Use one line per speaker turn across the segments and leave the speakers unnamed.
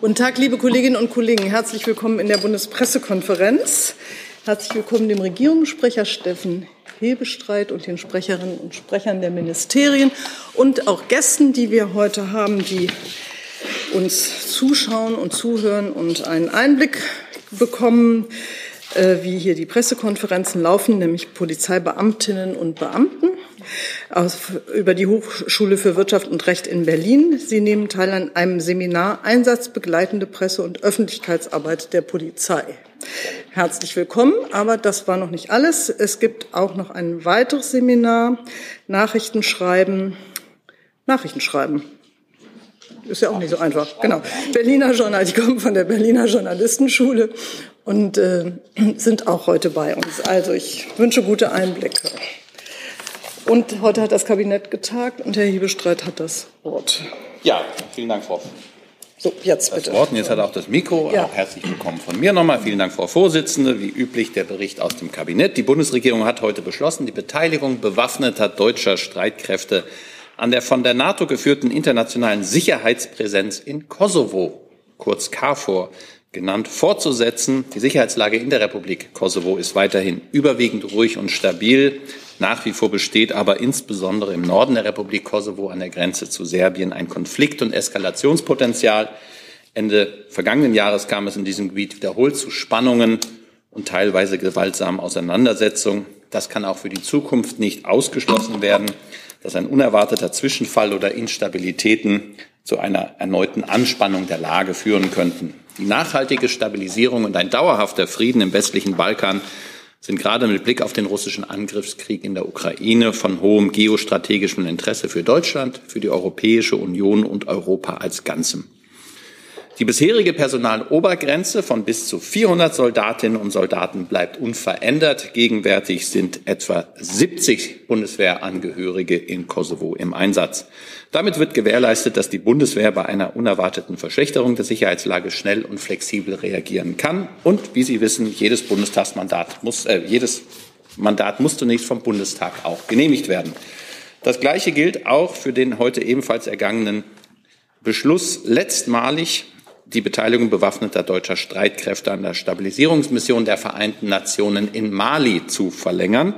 Guten Tag, liebe Kolleginnen und Kollegen. Herzlich willkommen in der Bundespressekonferenz. Herzlich willkommen dem Regierungssprecher Steffen Hebestreit und den Sprecherinnen und Sprechern der Ministerien und auch Gästen, die wir heute haben, die uns zuschauen und zuhören und einen Einblick bekommen, äh, wie hier die Pressekonferenzen laufen, nämlich Polizeibeamtinnen und Beamten aus, über die Hochschule für Wirtschaft und Recht in Berlin. Sie nehmen teil an einem Seminar Einsatzbegleitende Presse- und Öffentlichkeitsarbeit der Polizei. Herzlich willkommen, aber das war noch nicht alles. Es gibt auch noch ein weiteres Seminar, Nachrichtenschreiben, Nachrichtenschreiben. Ist ja auch nicht so einfach. Genau. Berliner Journal, die kommen von der Berliner Journalistenschule und äh, sind auch heute bei uns. Also ich wünsche gute Einblicke. Und heute hat das Kabinett getagt und Herr Hebestreit hat das Wort.
Ja, vielen Dank, Frau.
So, jetzt bitte.
Das Wort und jetzt hat er auch das Mikro. Ja. Auch herzlich willkommen von mir nochmal. Vielen Dank, Frau Vorsitzende. Wie üblich der Bericht aus dem Kabinett. Die Bundesregierung hat heute beschlossen, die Beteiligung bewaffneter deutscher Streitkräfte an der von der NATO geführten internationalen Sicherheitspräsenz in Kosovo, kurz KFOR, genannt, fortzusetzen. Die Sicherheitslage in der Republik Kosovo ist weiterhin überwiegend ruhig und stabil. Nach wie vor besteht aber insbesondere im Norden der Republik Kosovo an der Grenze zu Serbien ein Konflikt- und Eskalationspotenzial. Ende vergangenen Jahres kam es in diesem Gebiet wiederholt zu Spannungen und teilweise gewaltsamen Auseinandersetzungen. Das kann auch für die Zukunft nicht ausgeschlossen werden, dass ein unerwarteter Zwischenfall oder Instabilitäten zu einer erneuten Anspannung der Lage führen könnten. Die nachhaltige Stabilisierung und ein dauerhafter Frieden im westlichen Balkan sind gerade mit Blick auf den russischen Angriffskrieg in der Ukraine von hohem geostrategischem Interesse für Deutschland, für die Europäische Union und Europa als Ganzem. Die bisherige Personalobergrenze von bis zu 400 Soldatinnen und Soldaten bleibt unverändert. Gegenwärtig sind etwa 70 Bundeswehrangehörige in Kosovo im Einsatz. Damit wird gewährleistet, dass die Bundeswehr bei einer unerwarteten Verschlechterung der Sicherheitslage schnell und flexibel reagieren kann. Und wie Sie wissen, jedes Bundestagsmandat muss, äh, jedes Mandat muss zunächst vom Bundestag auch genehmigt werden. Das Gleiche gilt auch für den heute ebenfalls ergangenen Beschluss, letztmalig die Beteiligung bewaffneter deutscher Streitkräfte an der Stabilisierungsmission der Vereinten Nationen in Mali zu verlängern,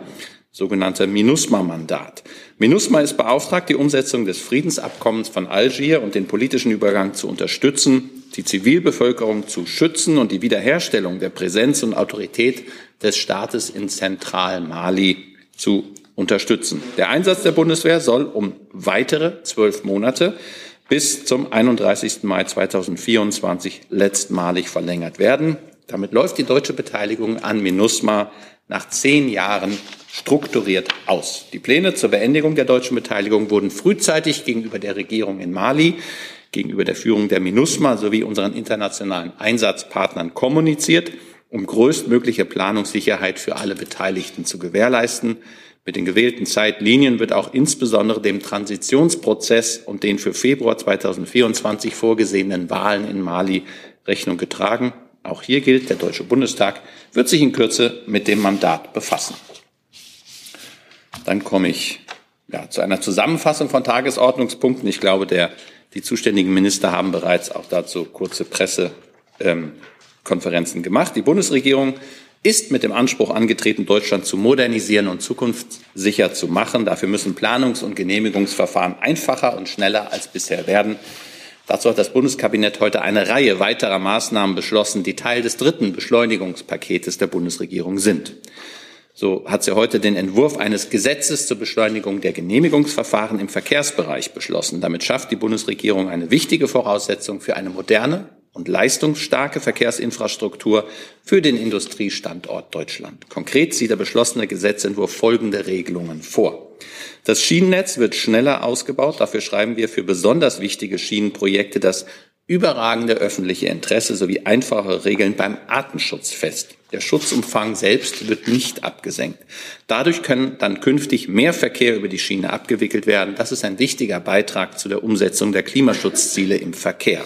sogenannte MINUSMA-Mandat. MINUSMA ist beauftragt, die Umsetzung des Friedensabkommens von Algier und den politischen Übergang zu unterstützen, die Zivilbevölkerung zu schützen und die Wiederherstellung der Präsenz und Autorität des Staates in Zentral-Mali zu unterstützen. Der Einsatz der Bundeswehr soll um weitere zwölf Monate bis zum 31. Mai 2024 letztmalig verlängert werden. Damit läuft die deutsche Beteiligung an MINUSMA nach zehn Jahren strukturiert aus. Die Pläne zur Beendigung der deutschen Beteiligung wurden frühzeitig gegenüber der Regierung in Mali, gegenüber der Führung der MINUSMA sowie unseren internationalen Einsatzpartnern kommuniziert, um größtmögliche Planungssicherheit für alle Beteiligten zu gewährleisten. Mit den gewählten Zeitlinien wird auch insbesondere dem Transitionsprozess und den für Februar 2024 vorgesehenen Wahlen in Mali Rechnung getragen. Auch hier gilt, der Deutsche Bundestag wird sich in Kürze mit dem Mandat befassen. Dann komme ich ja, zu einer Zusammenfassung von Tagesordnungspunkten. Ich glaube, der, die zuständigen Minister haben bereits auch dazu kurze Pressekonferenzen ähm, gemacht. Die Bundesregierung ist mit dem Anspruch angetreten, Deutschland zu modernisieren und zukunftssicher zu machen. Dafür müssen Planungs- und Genehmigungsverfahren einfacher und schneller als bisher werden. Dazu hat das Bundeskabinett heute eine Reihe weiterer Maßnahmen beschlossen, die Teil des dritten Beschleunigungspaketes der Bundesregierung sind. So hat sie heute den Entwurf eines Gesetzes zur Beschleunigung der Genehmigungsverfahren im Verkehrsbereich beschlossen. Damit schafft die Bundesregierung eine wichtige Voraussetzung für eine moderne und leistungsstarke Verkehrsinfrastruktur für den Industriestandort Deutschland. Konkret sieht der beschlossene Gesetzentwurf folgende Regelungen vor. Das Schienennetz wird schneller ausgebaut. Dafür schreiben wir für besonders wichtige Schienenprojekte das überragende öffentliche Interesse sowie einfache Regeln beim Artenschutz fest. Der Schutzumfang selbst wird nicht abgesenkt. Dadurch können dann künftig mehr Verkehr über die Schiene abgewickelt werden. Das ist ein wichtiger Beitrag zu der Umsetzung der Klimaschutzziele im Verkehr.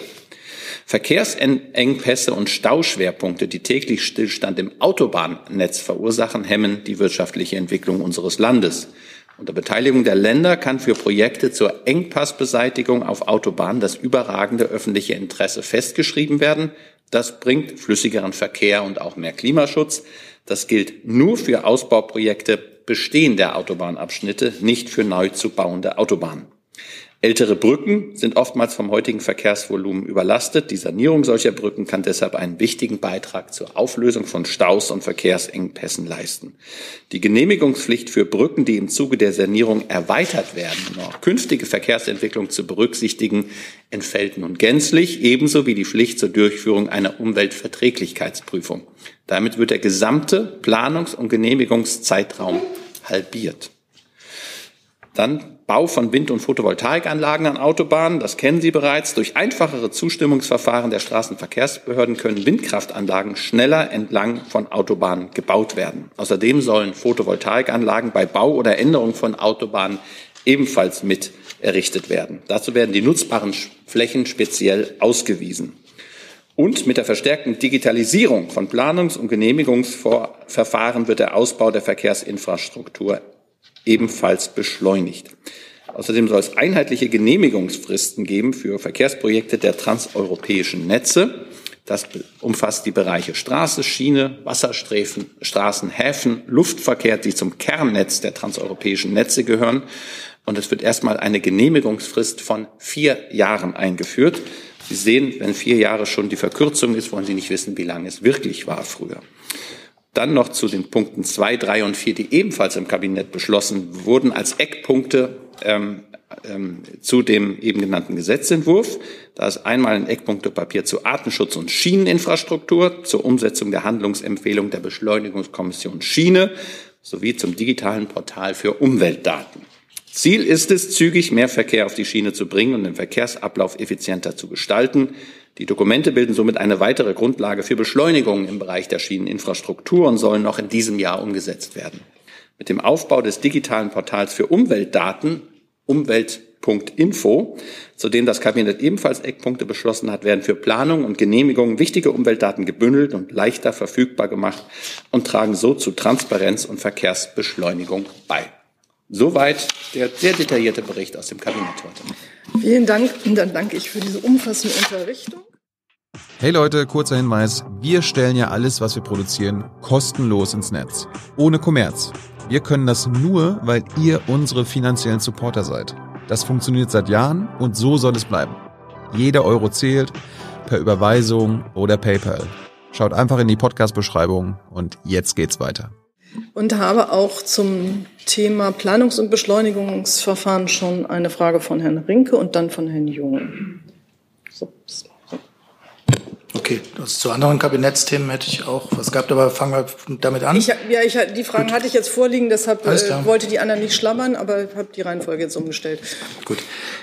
Verkehrsengpässe und Stauschwerpunkte, die täglich Stillstand im Autobahnnetz verursachen, hemmen die wirtschaftliche Entwicklung unseres Landes. Unter Beteiligung der Länder kann für Projekte zur Engpassbeseitigung auf Autobahnen das überragende öffentliche Interesse festgeschrieben werden. Das bringt flüssigeren Verkehr und auch mehr Klimaschutz. Das gilt nur für Ausbauprojekte bestehender Autobahnabschnitte, nicht für neu zu bauende Autobahnen. Ältere Brücken sind oftmals vom heutigen Verkehrsvolumen überlastet. Die Sanierung solcher Brücken kann deshalb einen wichtigen Beitrag zur Auflösung von Staus und Verkehrsengpässen leisten. Die Genehmigungspflicht für Brücken, die im Zuge der Sanierung erweitert werden, um auch künftige Verkehrsentwicklung zu berücksichtigen, entfällt nun gänzlich, ebenso wie die Pflicht zur Durchführung einer Umweltverträglichkeitsprüfung. Damit wird der gesamte Planungs- und Genehmigungszeitraum halbiert. Dann Bau von Wind- und Photovoltaikanlagen an Autobahnen, das kennen Sie bereits. Durch einfachere Zustimmungsverfahren der Straßenverkehrsbehörden können Windkraftanlagen schneller entlang von Autobahnen gebaut werden. Außerdem sollen Photovoltaikanlagen bei Bau oder Änderung von Autobahnen ebenfalls mit errichtet werden. Dazu werden die nutzbaren Flächen speziell ausgewiesen. Und mit der verstärkten Digitalisierung von Planungs- und Genehmigungsverfahren wird der Ausbau der Verkehrsinfrastruktur ebenfalls beschleunigt. Außerdem soll es einheitliche Genehmigungsfristen geben für Verkehrsprojekte der transeuropäischen Netze. Das umfasst die Bereiche Straße, Schiene, Wasserstreifen, Straßen, Häfen, Luftverkehr, die zum Kernnetz der transeuropäischen Netze gehören. Und es wird erstmal eine Genehmigungsfrist von vier Jahren eingeführt. Sie sehen, wenn vier Jahre schon die Verkürzung ist, wollen Sie nicht wissen, wie lange es wirklich war früher. Dann noch zu den Punkten zwei, drei und vier, die ebenfalls im Kabinett beschlossen wurden als Eckpunkte ähm, ähm, zu dem eben genannten Gesetzentwurf. Da ist einmal ein Eckpunktepapier zu Artenschutz und Schieneninfrastruktur, zur Umsetzung der Handlungsempfehlung der Beschleunigungskommission Schiene sowie zum digitalen Portal für Umweltdaten. Ziel ist es, zügig mehr Verkehr auf die Schiene zu bringen und den Verkehrsablauf effizienter zu gestalten. Die Dokumente bilden somit eine weitere Grundlage für Beschleunigungen im Bereich der Schieneninfrastruktur und sollen noch in diesem Jahr umgesetzt werden. Mit dem Aufbau des digitalen Portals für Umweltdaten Umwelt.info, zu dem das Kabinett ebenfalls Eckpunkte beschlossen hat, werden für Planung und Genehmigung wichtige Umweltdaten gebündelt und leichter verfügbar gemacht und tragen so zu Transparenz und Verkehrsbeschleunigung bei. Soweit der sehr detaillierte Bericht aus dem Kabinett heute.
Vielen Dank. Und dann danke ich für diese umfassende Unterrichtung.
Hey Leute, kurzer Hinweis. Wir stellen ja alles, was wir produzieren, kostenlos ins Netz. Ohne Kommerz. Wir können das nur, weil ihr unsere finanziellen Supporter seid. Das funktioniert seit Jahren und so soll es bleiben. Jeder Euro zählt, per Überweisung oder PayPal. Schaut einfach in die Podcast-Beschreibung und jetzt geht's weiter
und habe auch zum Thema Planungs- und Beschleunigungsverfahren schon eine Frage von Herrn Rinke und dann von Herrn Jung. So.
Okay, das zu anderen Kabinettsthemen hätte ich auch was gehabt, aber fangen wir damit an.
Ich, ja, ich, die Fragen Gut. hatte ich jetzt vorliegen, deshalb äh, wollte die anderen nicht schlammern, aber ich habe die Reihenfolge jetzt umgestellt.
Gut.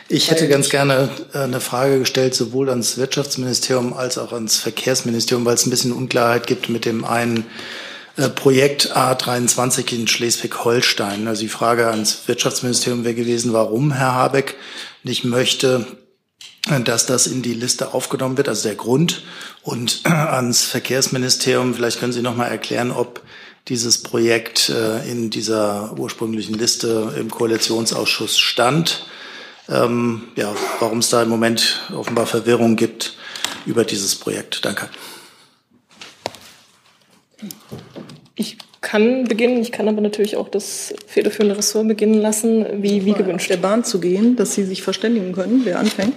Ich hätte ganz gerne äh, eine Frage gestellt, sowohl ans Wirtschaftsministerium als auch ans Verkehrsministerium, weil es ein bisschen Unklarheit gibt mit dem einen Projekt A23 in Schleswig-Holstein. Also die Frage ans Wirtschaftsministerium wäre gewesen, warum Herr Habeck nicht möchte, äh, dass das in die Liste aufgenommen wird, also der Grund. Und äh, ans Verkehrsministerium, vielleicht können Sie noch mal erklären, ob dieses Projekt in dieser ursprünglichen Liste im Koalitionsausschuss stand. Ähm, ja, warum es da im Moment offenbar Verwirrung gibt über dieses Projekt. Danke.
Ich kann beginnen, ich kann aber natürlich auch das federführende Ressort beginnen lassen, wie, wie gewünscht.
Der Bahn zu gehen, dass Sie sich verständigen können, wer anfängt.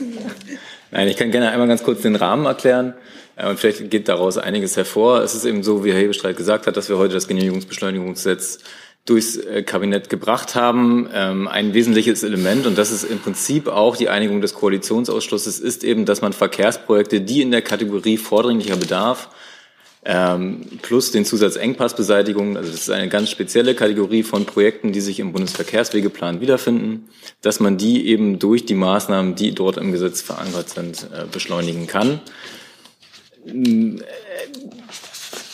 Nein, ich kann gerne einmal ganz kurz den Rahmen erklären. Äh, und vielleicht geht daraus einiges hervor. Es ist eben so, wie Herr Hebestreit gesagt hat, dass wir heute das Genehmigungsbeschleunigungsgesetz durchs äh, Kabinett gebracht haben. Ähm, ein wesentliches Element, und das ist im Prinzip auch die Einigung des Koalitionsausschusses, ist eben, dass man Verkehrsprojekte, die in der Kategorie vordringlicher Bedarf plus den Zusatz Engpassbeseitigung. Also das ist eine ganz spezielle Kategorie von Projekten, die sich im Bundesverkehrswegeplan wiederfinden, dass man die eben durch die Maßnahmen, die dort im Gesetz verankert sind, äh, beschleunigen kann.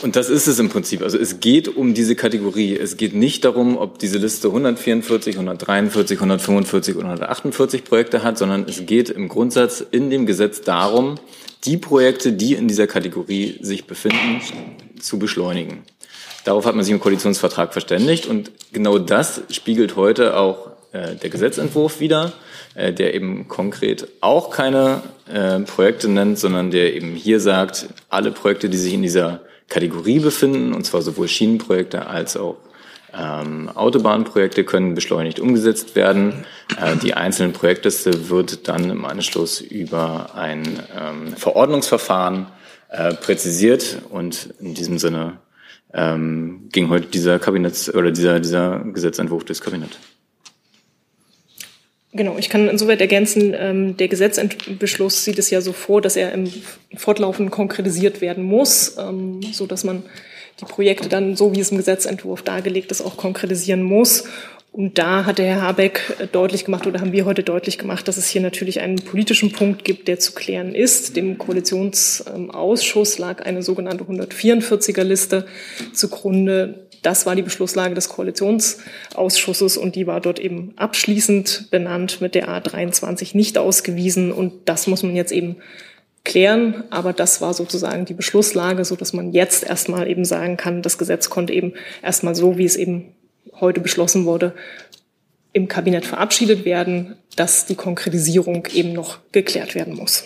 Und das ist es im Prinzip. Also es geht um diese Kategorie. Es geht nicht darum, ob diese Liste 144, 143, 145 oder 148 Projekte hat, sondern es geht im Grundsatz in dem Gesetz darum, die Projekte, die in dieser Kategorie sich befinden, zu beschleunigen. Darauf hat man sich im Koalitionsvertrag verständigt und genau das spiegelt heute auch äh, der Gesetzentwurf wieder, äh, der eben konkret auch keine äh, Projekte nennt, sondern der eben hier sagt, alle Projekte, die sich in dieser Kategorie befinden, und zwar sowohl Schienenprojekte als auch ähm, Autobahnprojekte können beschleunigt umgesetzt werden. Äh, die einzelnen Projektliste wird dann im Anschluss über ein ähm, Verordnungsverfahren äh, präzisiert und in diesem Sinne ähm, ging heute dieser Kabinetts oder dieser, dieser Gesetzentwurf durchs Kabinett.
Genau, ich kann insoweit ergänzen, ähm, der Gesetzbeschluss sieht es ja so vor, dass er im Fortlaufend konkretisiert werden muss, ähm, so dass man die Projekte dann, so wie es im Gesetzentwurf dargelegt ist, auch konkretisieren muss. Und da hat der Herr Habeck deutlich gemacht oder haben wir heute deutlich gemacht, dass es hier natürlich einen politischen Punkt gibt, der zu klären ist. Dem Koalitionsausschuss lag eine sogenannte 144er Liste zugrunde. Das war die Beschlusslage des Koalitionsausschusses und die war dort eben abschließend benannt mit der A23 nicht ausgewiesen. Und das muss man jetzt eben klären. Aber das war sozusagen die Beschlusslage, so dass man jetzt erstmal eben sagen kann, das Gesetz konnte eben erstmal so, wie es eben heute beschlossen wurde, im Kabinett verabschiedet werden, dass die Konkretisierung eben noch geklärt werden muss.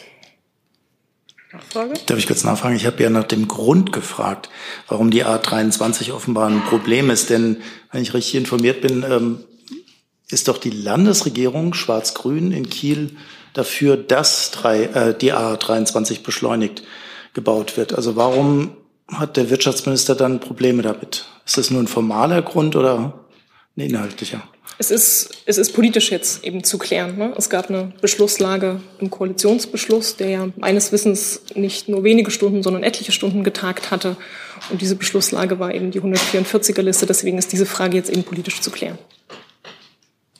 Nachfrage? Darf ich kurz nachfragen? Ich habe ja nach dem Grund gefragt, warum die A23 offenbar ein Problem ist. Denn wenn ich richtig informiert bin, ähm, ist doch die Landesregierung Schwarz-Grün in Kiel dafür, dass drei, äh, die A23 beschleunigt gebaut wird. Also warum hat der Wirtschaftsminister dann Probleme damit? Ist das nur ein formaler Grund oder ein inhaltlicher?
Es ist, es ist politisch jetzt eben zu klären. Ne? Es gab eine Beschlusslage im Koalitionsbeschluss, der ja meines Wissens nicht nur wenige Stunden, sondern etliche Stunden getagt hatte. Und diese Beschlusslage war eben die 144er Liste. Deswegen ist diese Frage jetzt eben politisch zu klären.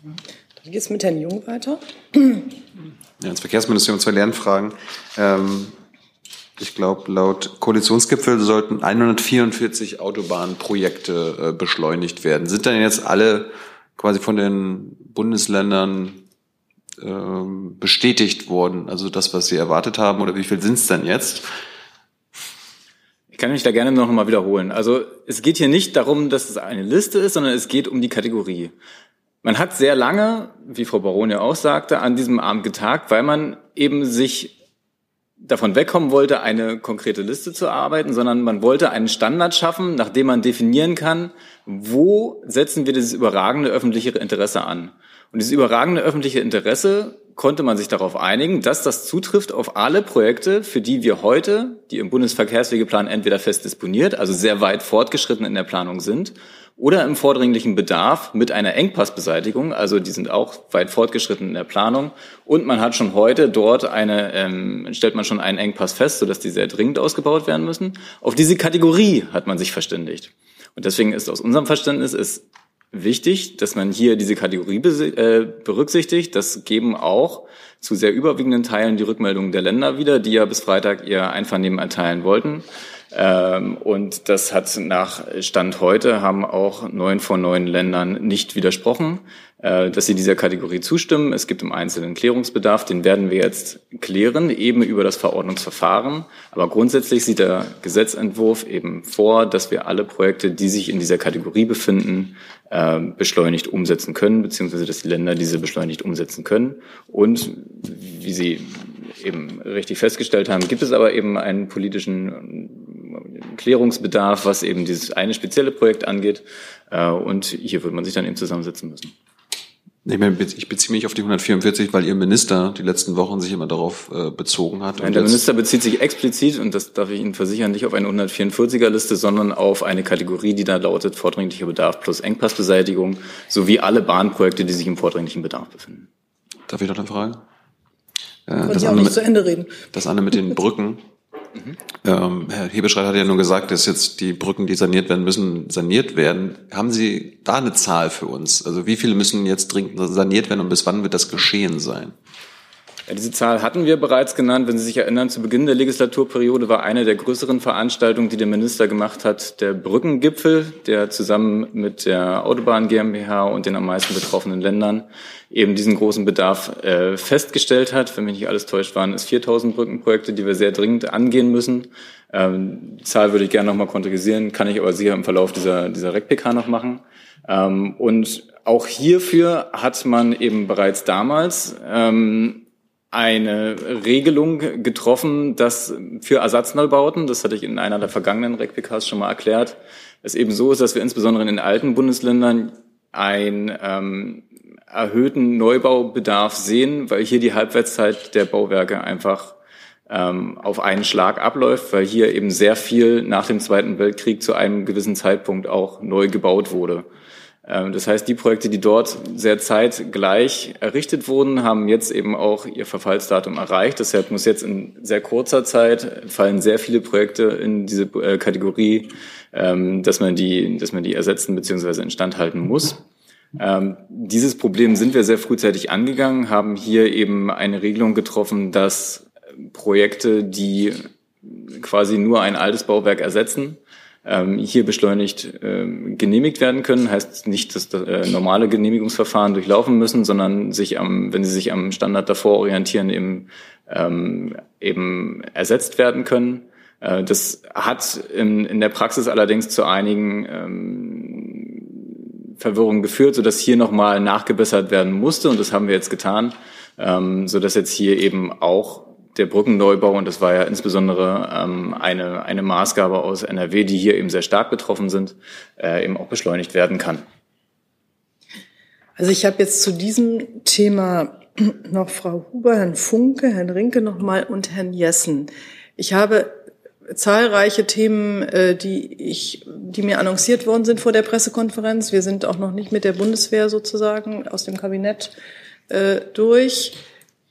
Dann geht es mit Herrn Jung weiter.
Ja, ins Verkehrsministerium zwei Lernfragen. Ähm, ich glaube, laut Koalitionsgipfel sollten 144 Autobahnprojekte äh, beschleunigt werden. Sind dann jetzt alle quasi von den Bundesländern ähm, bestätigt worden? Also das, was sie erwartet haben, oder wie viel sind es denn jetzt?
Ich kann mich da gerne noch mal wiederholen. Also es geht hier nicht darum, dass es eine Liste ist, sondern es geht um die Kategorie. Man hat sehr lange, wie Frau Baron ja auch sagte, an diesem Abend getagt, weil man eben sich davon wegkommen wollte, eine konkrete Liste zu arbeiten, sondern man wollte einen Standard schaffen, nach dem man definieren kann, wo setzen wir dieses überragende öffentliche Interesse an. Und dieses überragende öffentliche Interesse konnte man sich darauf einigen, dass das zutrifft auf alle Projekte, für die wir heute, die im Bundesverkehrswegeplan entweder fest disponiert, also sehr weit fortgeschritten in der Planung sind, oder im vordringlichen Bedarf mit einer Engpassbeseitigung, also die sind auch weit fortgeschritten in der Planung. Und man hat schon heute dort eine, ähm, stellt man schon einen Engpass fest, sodass die sehr dringend ausgebaut werden müssen. Auf diese Kategorie hat man sich verständigt. Und deswegen ist aus unserem Verständnis ist wichtig, dass man hier diese Kategorie äh, berücksichtigt. Das geben auch zu sehr überwiegenden Teilen die Rückmeldungen der Länder wieder, die ja bis Freitag ihr Einvernehmen erteilen wollten. Ähm, und das hat nach Stand heute haben auch neun von neun Ländern nicht widersprochen, dass sie dieser Kategorie zustimmen. Es gibt im Einzelnen Klärungsbedarf, den werden wir jetzt klären, eben über das Verordnungsverfahren. Aber grundsätzlich sieht der Gesetzentwurf eben vor, dass wir alle Projekte, die sich in dieser Kategorie befinden, äh, beschleunigt umsetzen können, beziehungsweise dass die Länder diese beschleunigt umsetzen können. Und wie Sie eben richtig festgestellt haben, gibt es aber eben einen politischen Klärungsbedarf, was eben dieses eine spezielle Projekt angeht. Äh, und hier wird man sich dann eben zusammensetzen müssen.
Ich beziehe mich auf die 144, weil Ihr Minister die letzten Wochen sich immer darauf äh, bezogen hat.
Nein, der Minister bezieht sich explizit, und das darf ich Ihnen versichern, nicht auf eine 144er-Liste, sondern auf eine Kategorie, die da lautet vordringlicher Bedarf plus Engpassbeseitigung sowie alle Bahnprojekte, die sich im vordringlichen Bedarf befinden.
Darf ich noch eine Frage?
Äh, das, andere mit, zu Ende reden.
das andere mit den Brücken. Mhm. Ähm, Herr Hebestreit hat ja nur gesagt, dass jetzt die Brücken, die saniert werden müssen, saniert werden. Haben Sie da eine Zahl für uns? Also wie viele müssen jetzt dringend saniert werden und bis wann wird das geschehen sein?
Ja, diese Zahl hatten wir bereits genannt. Wenn Sie sich erinnern, zu Beginn der Legislaturperiode war eine der größeren Veranstaltungen, die der Minister gemacht hat, der Brückengipfel, der zusammen mit der Autobahn GmbH und den am meisten betroffenen Ländern eben diesen großen Bedarf äh, festgestellt hat. Wenn mich nicht alles täuscht, waren es 4000 Brückenprojekte, die wir sehr dringend angehen müssen. Ähm, die Zahl würde ich gerne nochmal konkretisieren, kann ich aber sicher im Verlauf dieser, dieser REC-PK noch machen. Ähm, und auch hierfür hat man eben bereits damals ähm, eine Regelung getroffen, dass für Ersatzneubauten, das hatte ich in einer der vergangenen RECPKs schon mal erklärt, es eben so ist, dass wir insbesondere in den alten Bundesländern einen ähm, erhöhten Neubaubedarf sehen, weil hier die Halbwertszeit der Bauwerke einfach ähm, auf einen Schlag abläuft, weil hier eben sehr viel nach dem Zweiten Weltkrieg zu einem gewissen Zeitpunkt auch neu gebaut wurde. Ähm, das heißt, die Projekte, die dort sehr zeitgleich errichtet wurden, haben jetzt eben auch ihr Verfallsdatum erreicht. Deshalb muss jetzt in sehr kurzer Zeit fallen sehr viele Projekte in diese äh, Kategorie, ähm, dass man die, dass man die ersetzen bzw. instand halten muss. Ähm, dieses Problem sind wir sehr frühzeitig angegangen, haben hier eben eine Regelung getroffen, dass Projekte, die quasi nur ein altes Bauwerk ersetzen, hier beschleunigt ähm, genehmigt werden können. Heißt nicht, dass das, äh, normale Genehmigungsverfahren durchlaufen müssen, sondern sich am, wenn sie sich am Standard davor orientieren, eben, ähm, eben ersetzt werden können. Äh, das hat in, in der Praxis allerdings zu einigen ähm, Verwirrungen geführt, sodass hier nochmal nachgebessert werden musste und das haben wir jetzt getan, ähm, sodass jetzt hier eben auch der Brückenneubau, und das war ja insbesondere ähm, eine, eine Maßgabe aus NRW, die hier eben sehr stark betroffen sind, äh, eben auch beschleunigt werden kann.
Also ich habe jetzt zu diesem Thema noch Frau Huber, Herrn Funke, Herrn Rinke nochmal und Herrn Jessen. Ich habe zahlreiche Themen, äh, die ich, die mir annonciert worden sind vor der Pressekonferenz. Wir sind auch noch nicht mit der Bundeswehr sozusagen aus dem Kabinett äh, durch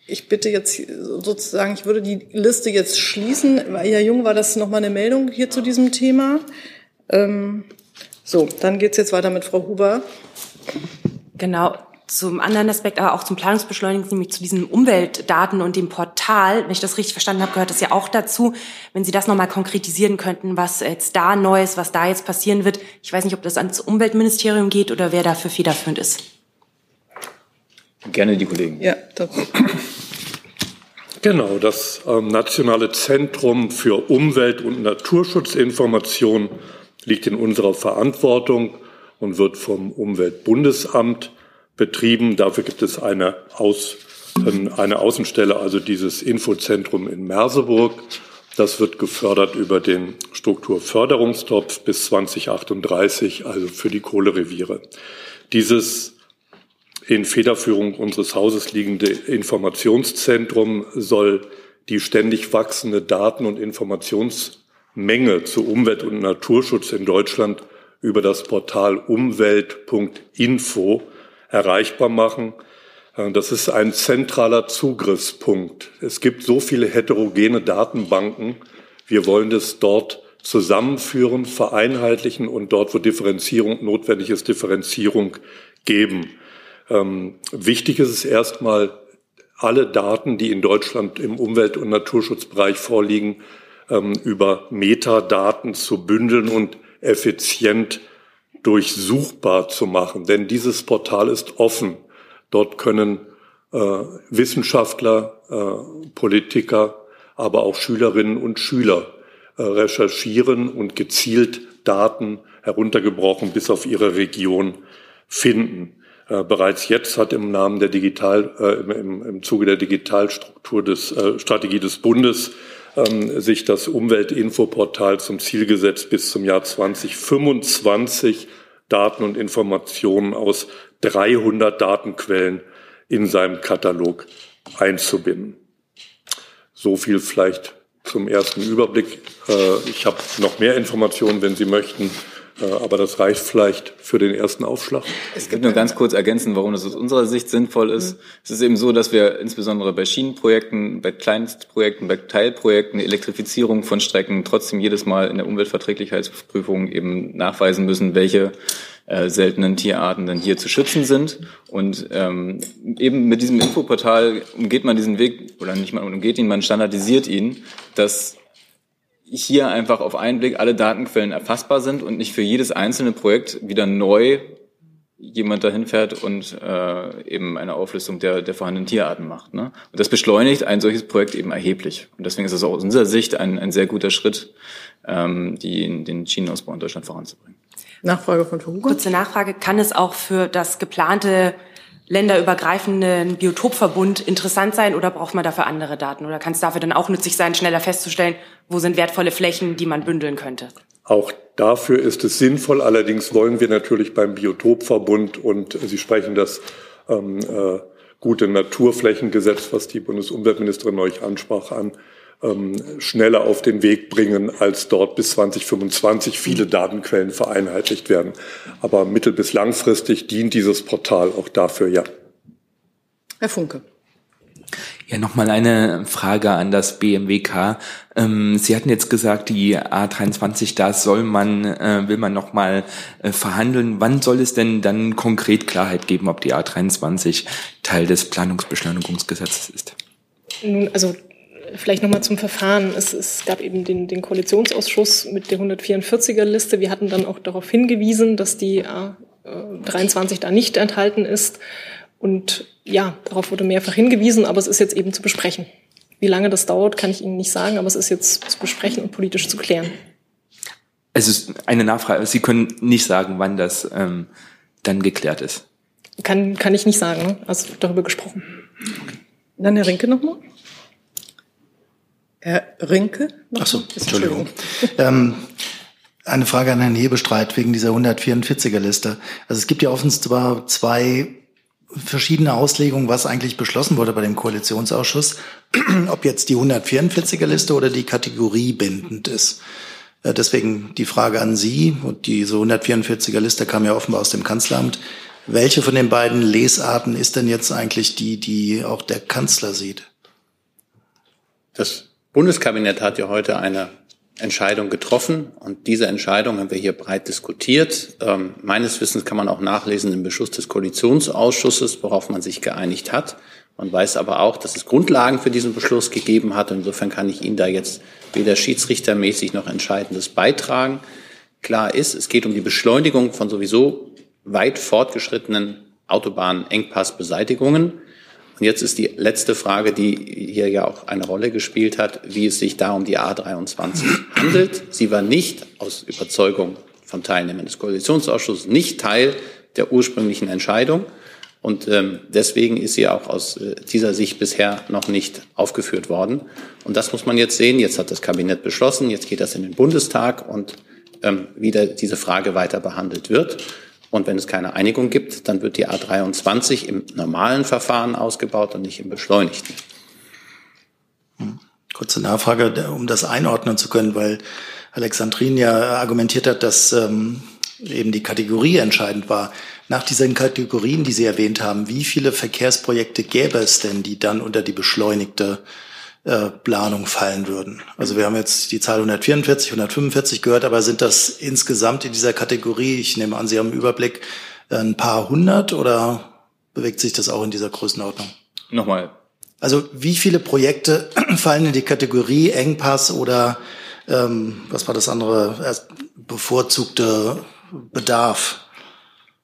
ich bitte jetzt sozusagen, ich würde die Liste jetzt schließen. Herr Jung, war das nochmal eine Meldung hier zu diesem Thema? Ähm, so, dann geht's jetzt weiter mit Frau Huber.
Genau. Zum anderen Aspekt, aber auch zum Planungsbeschleunigen, nämlich zu diesen Umweltdaten und dem Portal. Wenn ich das richtig verstanden habe, gehört das ja auch dazu. Wenn Sie das nochmal konkretisieren könnten, was jetzt da Neues, was da jetzt passieren wird. Ich weiß nicht, ob das ans Umweltministerium geht oder wer dafür federführend ist.
Gerne die Kollegen.
Ja, das.
Genau, das ähm, Nationale Zentrum für Umwelt- und Naturschutzinformation liegt in unserer Verantwortung und wird vom Umweltbundesamt betrieben. Dafür gibt es eine, Aus, eine Außenstelle, also dieses Infozentrum in Merseburg. Das wird gefördert über den Strukturförderungstopf bis 2038, also für die Kohlereviere. Dieses in Federführung unseres Hauses liegende Informationszentrum soll die ständig wachsende Daten- und Informationsmenge zu Umwelt- und Naturschutz in Deutschland über das Portal umwelt.info erreichbar machen. Äh, das ist ein zentraler Zugriffspunkt. Es gibt so viele heterogene Datenbanken. Wir wollen das dort zusammenführen, vereinheitlichen und dort, wo Differenzierung notwendig ist, Differenzierung geben. Ähm, wichtig ist es erstmal, alle Daten, die in Deutschland im Umwelt- und Naturschutzbereich vorliegen, ähm, über Metadaten zu bündeln und effizient durchsuchbar zu machen. Denn dieses Portal ist offen. Dort können äh, Wissenschaftler, äh, Politiker, aber auch Schülerinnen und Schüler äh, recherchieren und gezielt Daten heruntergebrochen bis auf ihre Region finden. Äh, bereits jetzt hat im Namen der Digital, äh, im, im Zuge der Digitalstruktur des äh, Strategie des Bundes ähm, sich das Umweltinfoportal zum Ziel gesetzt, bis zum Jahr 2025 Daten und Informationen aus 300 Datenquellen in seinem Katalog einzubinden. So viel vielleicht zum ersten Überblick. Äh, ich habe noch mehr Informationen, wenn Sie möchten. Aber das reicht vielleicht für den ersten Aufschlag.
Ich will nur ganz kurz ergänzen, warum das aus unserer Sicht sinnvoll ist. Mhm. Es ist eben so, dass wir insbesondere bei Schienenprojekten, bei Kleinstprojekten, bei Teilprojekten, Elektrifizierung von Strecken trotzdem jedes Mal in der Umweltverträglichkeitsprüfung eben nachweisen müssen, welche äh, seltenen Tierarten dann hier zu schützen sind. Und ähm, eben mit diesem Infoportal umgeht man diesen Weg, oder nicht man umgeht ihn, man standardisiert ihn, dass hier einfach auf einen Blick alle Datenquellen erfassbar sind und nicht für jedes einzelne Projekt wieder neu jemand dahin fährt und äh, eben eine Auflistung der, der vorhandenen Tierarten macht. Ne? Und das beschleunigt ein solches Projekt eben erheblich. Und deswegen ist es auch aus unserer Sicht ein, ein sehr guter Schritt, ähm, die, den Schienenausbau in Deutschland voranzubringen.
Nachfrage von Hugo.
Kurze Nachfrage. Kann es auch für das geplante länderübergreifenden Biotopverbund interessant sein oder braucht man dafür andere Daten? Oder kann es dafür dann auch nützlich sein, schneller festzustellen, wo sind wertvolle Flächen, die man bündeln könnte?
Auch dafür ist es sinnvoll. Allerdings wollen wir natürlich beim Biotopverbund und Sie sprechen das ähm, äh, gute Naturflächengesetz, was die Bundesumweltministerin euch ansprach, an, schneller auf den Weg bringen, als dort bis 2025 viele Datenquellen vereinheitlicht werden. Aber mittel- bis langfristig dient dieses Portal auch dafür, ja.
Herr Funke.
Ja, nochmal eine Frage an das BMWK. Ähm, Sie hatten jetzt gesagt, die A23, da soll man, äh, will man nochmal äh, verhandeln. Wann soll es denn dann konkret Klarheit geben, ob die A23 Teil des Planungsbeschleunigungsgesetzes ist?
Nun, also Vielleicht nochmal zum Verfahren. Es, es gab eben den, den Koalitionsausschuss mit der 144er-Liste. Wir hatten dann auch darauf hingewiesen, dass die A23 da nicht enthalten ist. Und ja, darauf wurde mehrfach hingewiesen, aber es ist jetzt eben zu besprechen. Wie lange das dauert, kann ich Ihnen nicht sagen, aber es ist jetzt zu besprechen und politisch zu klären.
Es ist eine Nachfrage. Sie können nicht sagen, wann das ähm, dann geklärt ist.
Kann, kann ich nicht sagen. Ne? Also darüber gesprochen.
Okay. Dann Herr Rinke nochmal. Herr Rinke?
Ach so, Entschuldigung. ähm, eine Frage an Herrn Hebestreit wegen dieser 144er Liste. Also es gibt ja offenbar zwei verschiedene Auslegungen, was eigentlich beschlossen wurde bei dem Koalitionsausschuss, ob jetzt die 144er Liste oder die Kategorie bindend ist. Äh, deswegen die Frage an Sie, und diese 144er Liste kam ja offenbar aus dem Kanzleramt. Welche von den beiden Lesarten ist denn jetzt eigentlich die, die auch der Kanzler sieht?
Das Bundeskabinett hat ja heute eine Entscheidung getroffen und diese Entscheidung haben wir hier breit diskutiert. Ähm, meines Wissens kann man auch nachlesen im Beschluss des Koalitionsausschusses, worauf man sich geeinigt hat. Man weiß aber auch, dass es Grundlagen für diesen Beschluss gegeben hat. Insofern kann ich Ihnen da jetzt weder schiedsrichtermäßig noch Entscheidendes beitragen. Klar ist, es geht um die Beschleunigung von sowieso weit fortgeschrittenen Autobahnengpassbeseitigungen. Und jetzt ist die letzte Frage, die hier ja auch eine Rolle gespielt hat, wie es sich da um die A23 handelt. Sie war nicht aus Überzeugung von Teilnehmern des Koalitionsausschusses nicht Teil der ursprünglichen Entscheidung. Und ähm, deswegen ist sie auch aus äh, dieser Sicht bisher noch nicht aufgeführt worden. Und das muss man jetzt sehen. Jetzt hat das Kabinett beschlossen, jetzt geht das in den Bundestag und ähm, wie diese Frage weiter behandelt wird. Und wenn es keine Einigung gibt, dann wird die A23 im normalen Verfahren ausgebaut und nicht im beschleunigten.
Hm. Kurze Nachfrage, um das einordnen zu können, weil Alexandrin ja argumentiert hat, dass ähm, eben die Kategorie entscheidend war. Nach diesen Kategorien, die Sie erwähnt haben, wie viele Verkehrsprojekte gäbe es denn, die dann unter die beschleunigte äh, Planung fallen würden. Also wir haben jetzt die Zahl 144, 145 gehört, aber sind das insgesamt in dieser Kategorie, ich nehme an, Sie haben einen Überblick, ein paar hundert oder bewegt sich das auch in dieser Größenordnung?
Nochmal.
Also wie viele Projekte fallen in die Kategorie Engpass oder ähm, was war das andere, bevorzugte Bedarf?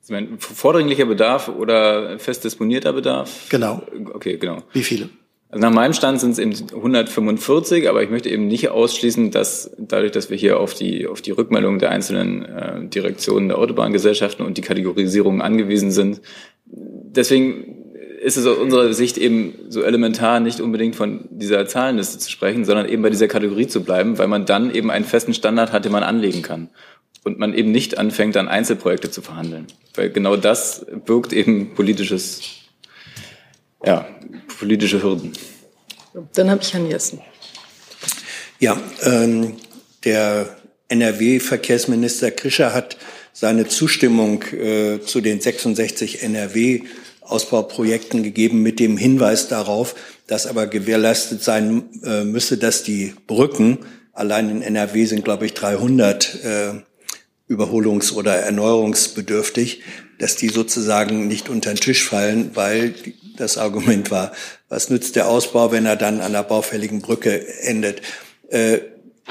Sie meinen vordringlicher Bedarf oder fest disponierter Bedarf?
Genau.
Okay, genau.
Wie viele?
Also nach meinem Stand sind es eben 145, aber ich möchte eben nicht ausschließen, dass dadurch, dass wir hier auf die, auf die Rückmeldung der einzelnen äh, Direktionen der Autobahngesellschaften und die Kategorisierung angewiesen sind. Deswegen ist es aus unserer Sicht eben so elementar, nicht unbedingt von dieser Zahlenliste zu sprechen, sondern eben bei dieser Kategorie zu bleiben, weil man dann eben einen festen Standard hat, den man anlegen kann. Und man eben nicht anfängt, dann Einzelprojekte zu verhandeln. Weil genau das birgt eben politisches ja, politische Hürden.
Dann habe ich Herrn Jessen.
Ja, ähm, der NRW-Verkehrsminister Krischer hat seine Zustimmung äh, zu den 66 NRW-Ausbauprojekten gegeben mit dem Hinweis darauf, dass aber gewährleistet sein äh, müsse, dass die Brücken, allein in NRW sind, glaube ich, 300, äh, überholungs- oder erneuerungsbedürftig, dass die sozusagen nicht unter den Tisch fallen, weil das Argument war, was nützt der Ausbau, wenn er dann an der baufälligen Brücke endet? Äh,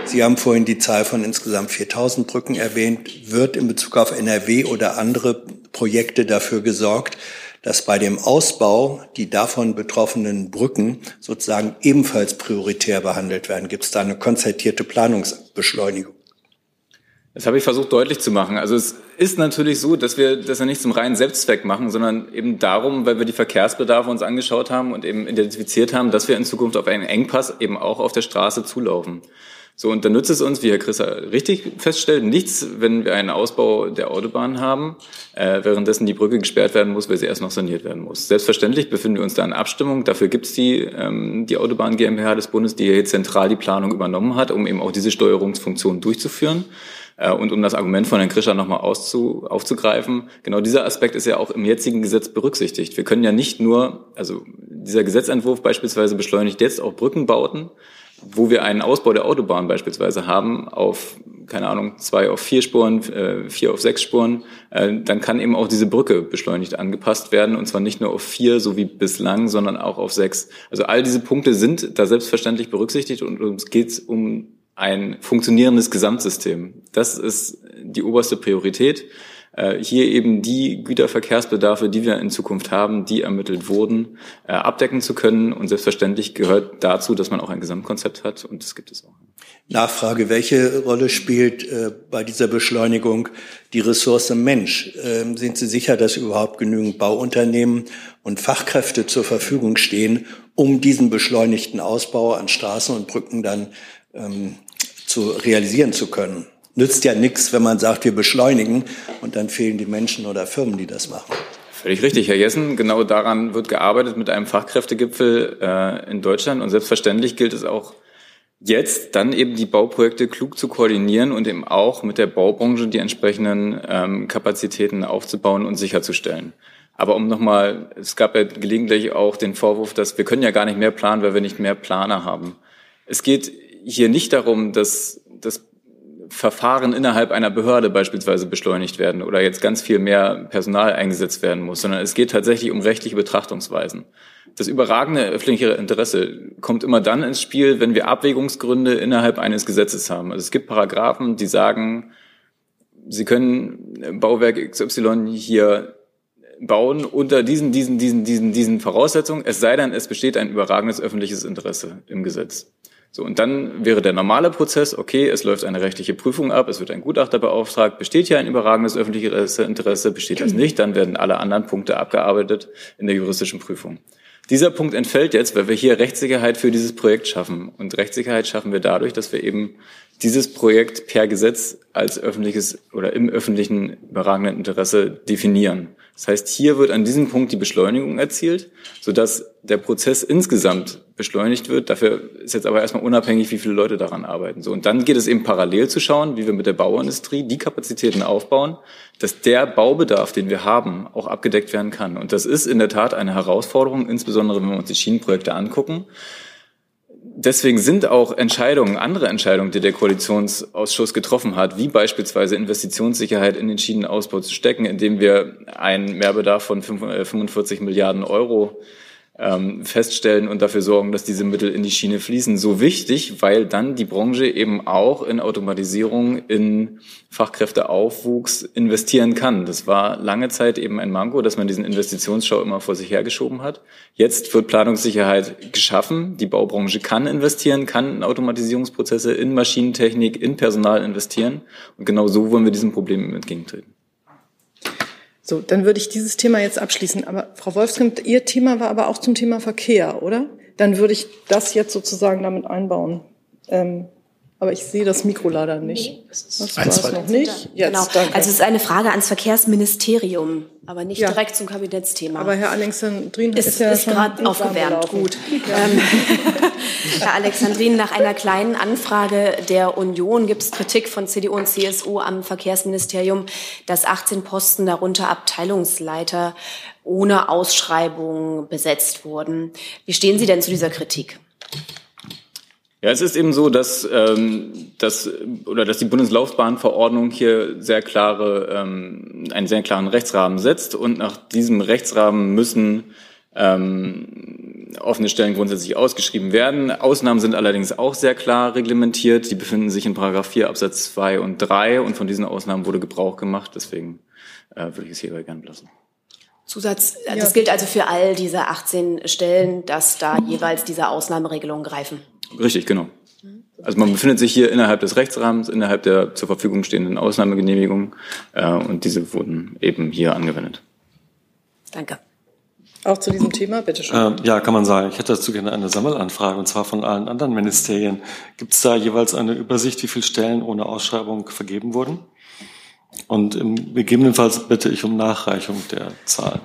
Sie haben vorhin die Zahl von insgesamt 4000 Brücken erwähnt. Wird in Bezug auf NRW oder andere Projekte dafür gesorgt, dass bei dem Ausbau die davon betroffenen Brücken sozusagen ebenfalls prioritär behandelt werden? Gibt es da eine konzertierte Planungsbeschleunigung?
Das habe ich versucht deutlich zu machen. Also es ist natürlich so, dass wir das ja nicht zum reinen Selbstzweck machen, sondern eben darum, weil wir die Verkehrsbedarfe uns angeschaut haben und eben identifiziert haben, dass wir in Zukunft auf einen Engpass eben auch auf der Straße zulaufen. So, und dann nützt es uns, wie Herr Chrisser richtig feststellt, nichts, wenn wir einen Ausbau der Autobahn haben, äh, währenddessen die Brücke gesperrt werden muss, weil sie erst noch saniert werden muss. Selbstverständlich befinden wir uns da in Abstimmung. Dafür gibt es die, ähm, die Autobahn GmbH des Bundes, die hier zentral die Planung übernommen hat, um eben auch diese Steuerungsfunktion durchzuführen. Äh, und um das Argument von Herrn Krischer nochmal aufzugreifen, genau dieser Aspekt ist ja auch im jetzigen Gesetz berücksichtigt. Wir können ja nicht nur, also dieser Gesetzentwurf beispielsweise beschleunigt jetzt auch Brückenbauten, wo wir einen Ausbau der Autobahn beispielsweise haben auf, keine Ahnung, zwei auf vier Spuren, äh, vier auf sechs Spuren, äh, dann kann eben auch diese Brücke beschleunigt angepasst werden und zwar nicht nur auf vier, so wie bislang, sondern auch auf sechs. Also all diese Punkte sind da selbstverständlich berücksichtigt und uns geht es um ein funktionierendes Gesamtsystem. Das ist die oberste Priorität. Äh, hier eben die Güterverkehrsbedarfe, die wir in Zukunft haben, die ermittelt wurden, äh, abdecken zu können. Und selbstverständlich gehört dazu, dass man auch ein Gesamtkonzept hat. Und das gibt es auch.
Nachfrage, welche Rolle spielt äh, bei dieser Beschleunigung die Ressource Mensch? Ähm, sind Sie sicher, dass überhaupt genügend Bauunternehmen und Fachkräfte zur Verfügung stehen, um diesen beschleunigten Ausbau an Straßen und Brücken dann ähm, zu realisieren zu können. Nützt ja nichts, wenn man sagt, wir beschleunigen und dann fehlen die Menschen oder Firmen, die das machen.
Völlig richtig, Herr Jessen. Genau daran wird gearbeitet mit einem Fachkräftegipfel äh, in Deutschland. Und selbstverständlich gilt es auch jetzt, dann eben die Bauprojekte klug zu koordinieren und eben auch mit der Baubranche die entsprechenden ähm, Kapazitäten aufzubauen und sicherzustellen. Aber um nochmal, es gab ja gelegentlich auch den Vorwurf, dass wir können ja gar nicht mehr planen, weil wir nicht mehr Planer haben. Es geht hier nicht darum, dass das Verfahren innerhalb einer Behörde beispielsweise beschleunigt werden oder jetzt ganz viel mehr Personal eingesetzt werden muss, sondern es geht tatsächlich um rechtliche Betrachtungsweisen. Das überragende öffentliche Interesse kommt immer dann ins Spiel, wenn wir Abwägungsgründe innerhalb eines Gesetzes haben. Also es gibt Paragraphen, die sagen, Sie können Bauwerk XY hier bauen unter diesen, diesen, diesen, diesen, diesen Voraussetzungen, es sei denn, es besteht ein überragendes öffentliches Interesse im Gesetz. So, und dann wäre der normale Prozess, okay, es läuft eine rechtliche Prüfung ab, es wird ein Gutachter beauftragt, besteht hier ein überragendes öffentliches Interesse, besteht das nicht, dann werden alle anderen Punkte abgearbeitet in der juristischen Prüfung. Dieser Punkt entfällt jetzt, weil wir hier Rechtssicherheit für dieses Projekt schaffen. Und Rechtssicherheit schaffen wir dadurch, dass wir eben dieses Projekt per Gesetz als öffentliches oder im öffentlichen überragenden Interesse definieren. Das heißt, hier wird an diesem Punkt die Beschleunigung erzielt, sodass der Prozess insgesamt beschleunigt wird. Dafür ist jetzt aber erstmal unabhängig, wie viele Leute daran arbeiten. So, und dann geht es eben parallel zu schauen, wie wir mit der Bauindustrie die Kapazitäten aufbauen, dass der Baubedarf, den wir haben, auch abgedeckt werden kann. Und das ist in der Tat eine Herausforderung, insbesondere wenn wir uns die Schienenprojekte angucken deswegen sind auch Entscheidungen, andere Entscheidungen, die der Koalitionsausschuss getroffen hat, wie beispielsweise Investitionssicherheit in den Schienenausbau zu stecken, indem wir einen Mehrbedarf von 45 Milliarden Euro ähm, feststellen und dafür sorgen, dass diese Mittel in die Schiene fließen, so wichtig, weil dann die Branche eben auch in Automatisierung, in Fachkräfteaufwuchs investieren kann. Das war lange Zeit eben ein Manko, dass man diesen Investitionsschau immer vor sich hergeschoben hat. Jetzt wird Planungssicherheit geschaffen. Die Baubranche kann investieren, kann in Automatisierungsprozesse, in Maschinentechnik, in Personal investieren. Und genau so wollen wir diesem Problem entgegentreten.
So, dann würde ich dieses Thema jetzt abschließen. Aber Frau Wolfskind, Ihr Thema war aber auch zum Thema Verkehr, oder? Dann würde ich das jetzt sozusagen damit einbauen. Ähm, aber ich sehe das Mikro leider nicht. Nee, das war es noch nicht.
Jetzt, genau. Danke. Also es ist eine Frage ans Verkehrsministerium, aber nicht ja. direkt zum Kabinettsthema.
Aber Herr Alexandrin
ist, ist ja ist gerade aufgewärmt. Gut. Ja. Ähm, Herr Alexandrin, nach einer kleinen Anfrage der Union gibt es Kritik von CDU und CSU am Verkehrsministerium, dass 18 Posten, darunter Abteilungsleiter, ohne Ausschreibung besetzt wurden. Wie stehen Sie denn zu dieser Kritik?
Ja, es ist eben so, dass, ähm, dass, oder dass die Bundeslaufbahnverordnung hier sehr klare, ähm, einen sehr klaren Rechtsrahmen setzt und nach diesem Rechtsrahmen müssen ähm, offene Stellen grundsätzlich ausgeschrieben werden. Ausnahmen sind allerdings auch sehr klar reglementiert. Die befinden sich in Paragraph 4 Absatz 2 und 3 und von diesen Ausnahmen wurde Gebrauch gemacht. Deswegen äh, würde ich es hierbei gern belassen.
Zusatz, das gilt also für all diese 18 Stellen, dass da jeweils diese Ausnahmeregelungen greifen.
Richtig, genau. Also man befindet sich hier innerhalb des Rechtsrahmens, innerhalb der zur Verfügung stehenden Ausnahmegenehmigungen äh, und diese wurden eben hier angewendet.
Danke.
Auch zu diesem Thema, bitte schön.
Ähm, ja, kann man sagen. Ich hätte dazu gerne eine Sammelanfrage, und zwar von allen anderen Ministerien. Gibt es da jeweils eine Übersicht, wie viele Stellen ohne Ausschreibung vergeben wurden? Und im, gegebenenfalls bitte ich um Nachreichung der Zahlen.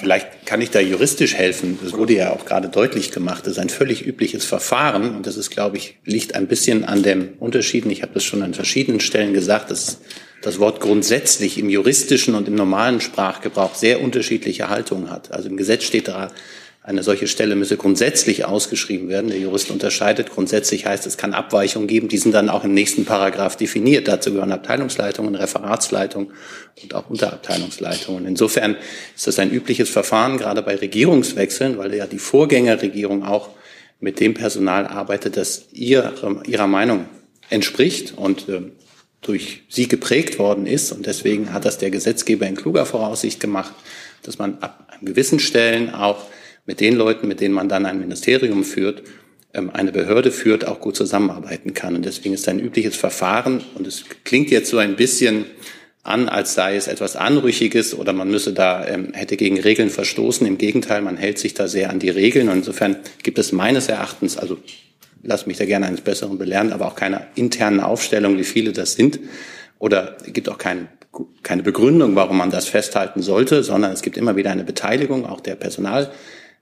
Vielleicht kann ich da juristisch helfen. Das wurde ja auch gerade deutlich gemacht. Das ist ein völlig übliches Verfahren. Und das ist, glaube ich, liegt ein bisschen an dem Unterschieden. Ich habe das schon an verschiedenen Stellen gesagt, dass das Wort grundsätzlich im juristischen und im normalen Sprachgebrauch sehr unterschiedliche Haltungen hat. Also im Gesetz steht da, eine solche Stelle müsse grundsätzlich ausgeschrieben werden. Der Jurist unterscheidet. Grundsätzlich heißt, es kann Abweichungen geben. Die sind dann auch im nächsten Paragraph definiert. Dazu gehören Abteilungsleitungen, Referatsleitungen und auch Unterabteilungsleitungen. Insofern ist das ein übliches Verfahren, gerade bei Regierungswechseln, weil ja die Vorgängerregierung auch mit dem Personal arbeitet, das ihr, ihrer Meinung entspricht und äh, durch sie geprägt worden ist. Und deswegen hat das der Gesetzgeber in kluger Voraussicht gemacht, dass man ab gewissen Stellen auch mit den Leuten, mit denen man dann ein Ministerium führt, ähm, eine Behörde führt, auch gut zusammenarbeiten kann. Und deswegen ist ein übliches Verfahren, und es klingt jetzt so ein bisschen an, als sei es etwas Anrüchiges oder man müsse da, ähm, hätte gegen Regeln verstoßen. Im Gegenteil, man hält sich da sehr an die Regeln. Und insofern gibt es meines Erachtens, also lass mich da gerne eines Besseren belehren, aber auch keine internen Aufstellungen, wie viele das sind. Oder gibt auch kein, keine Begründung, warum man das festhalten sollte, sondern es gibt immer wieder eine Beteiligung auch der Personal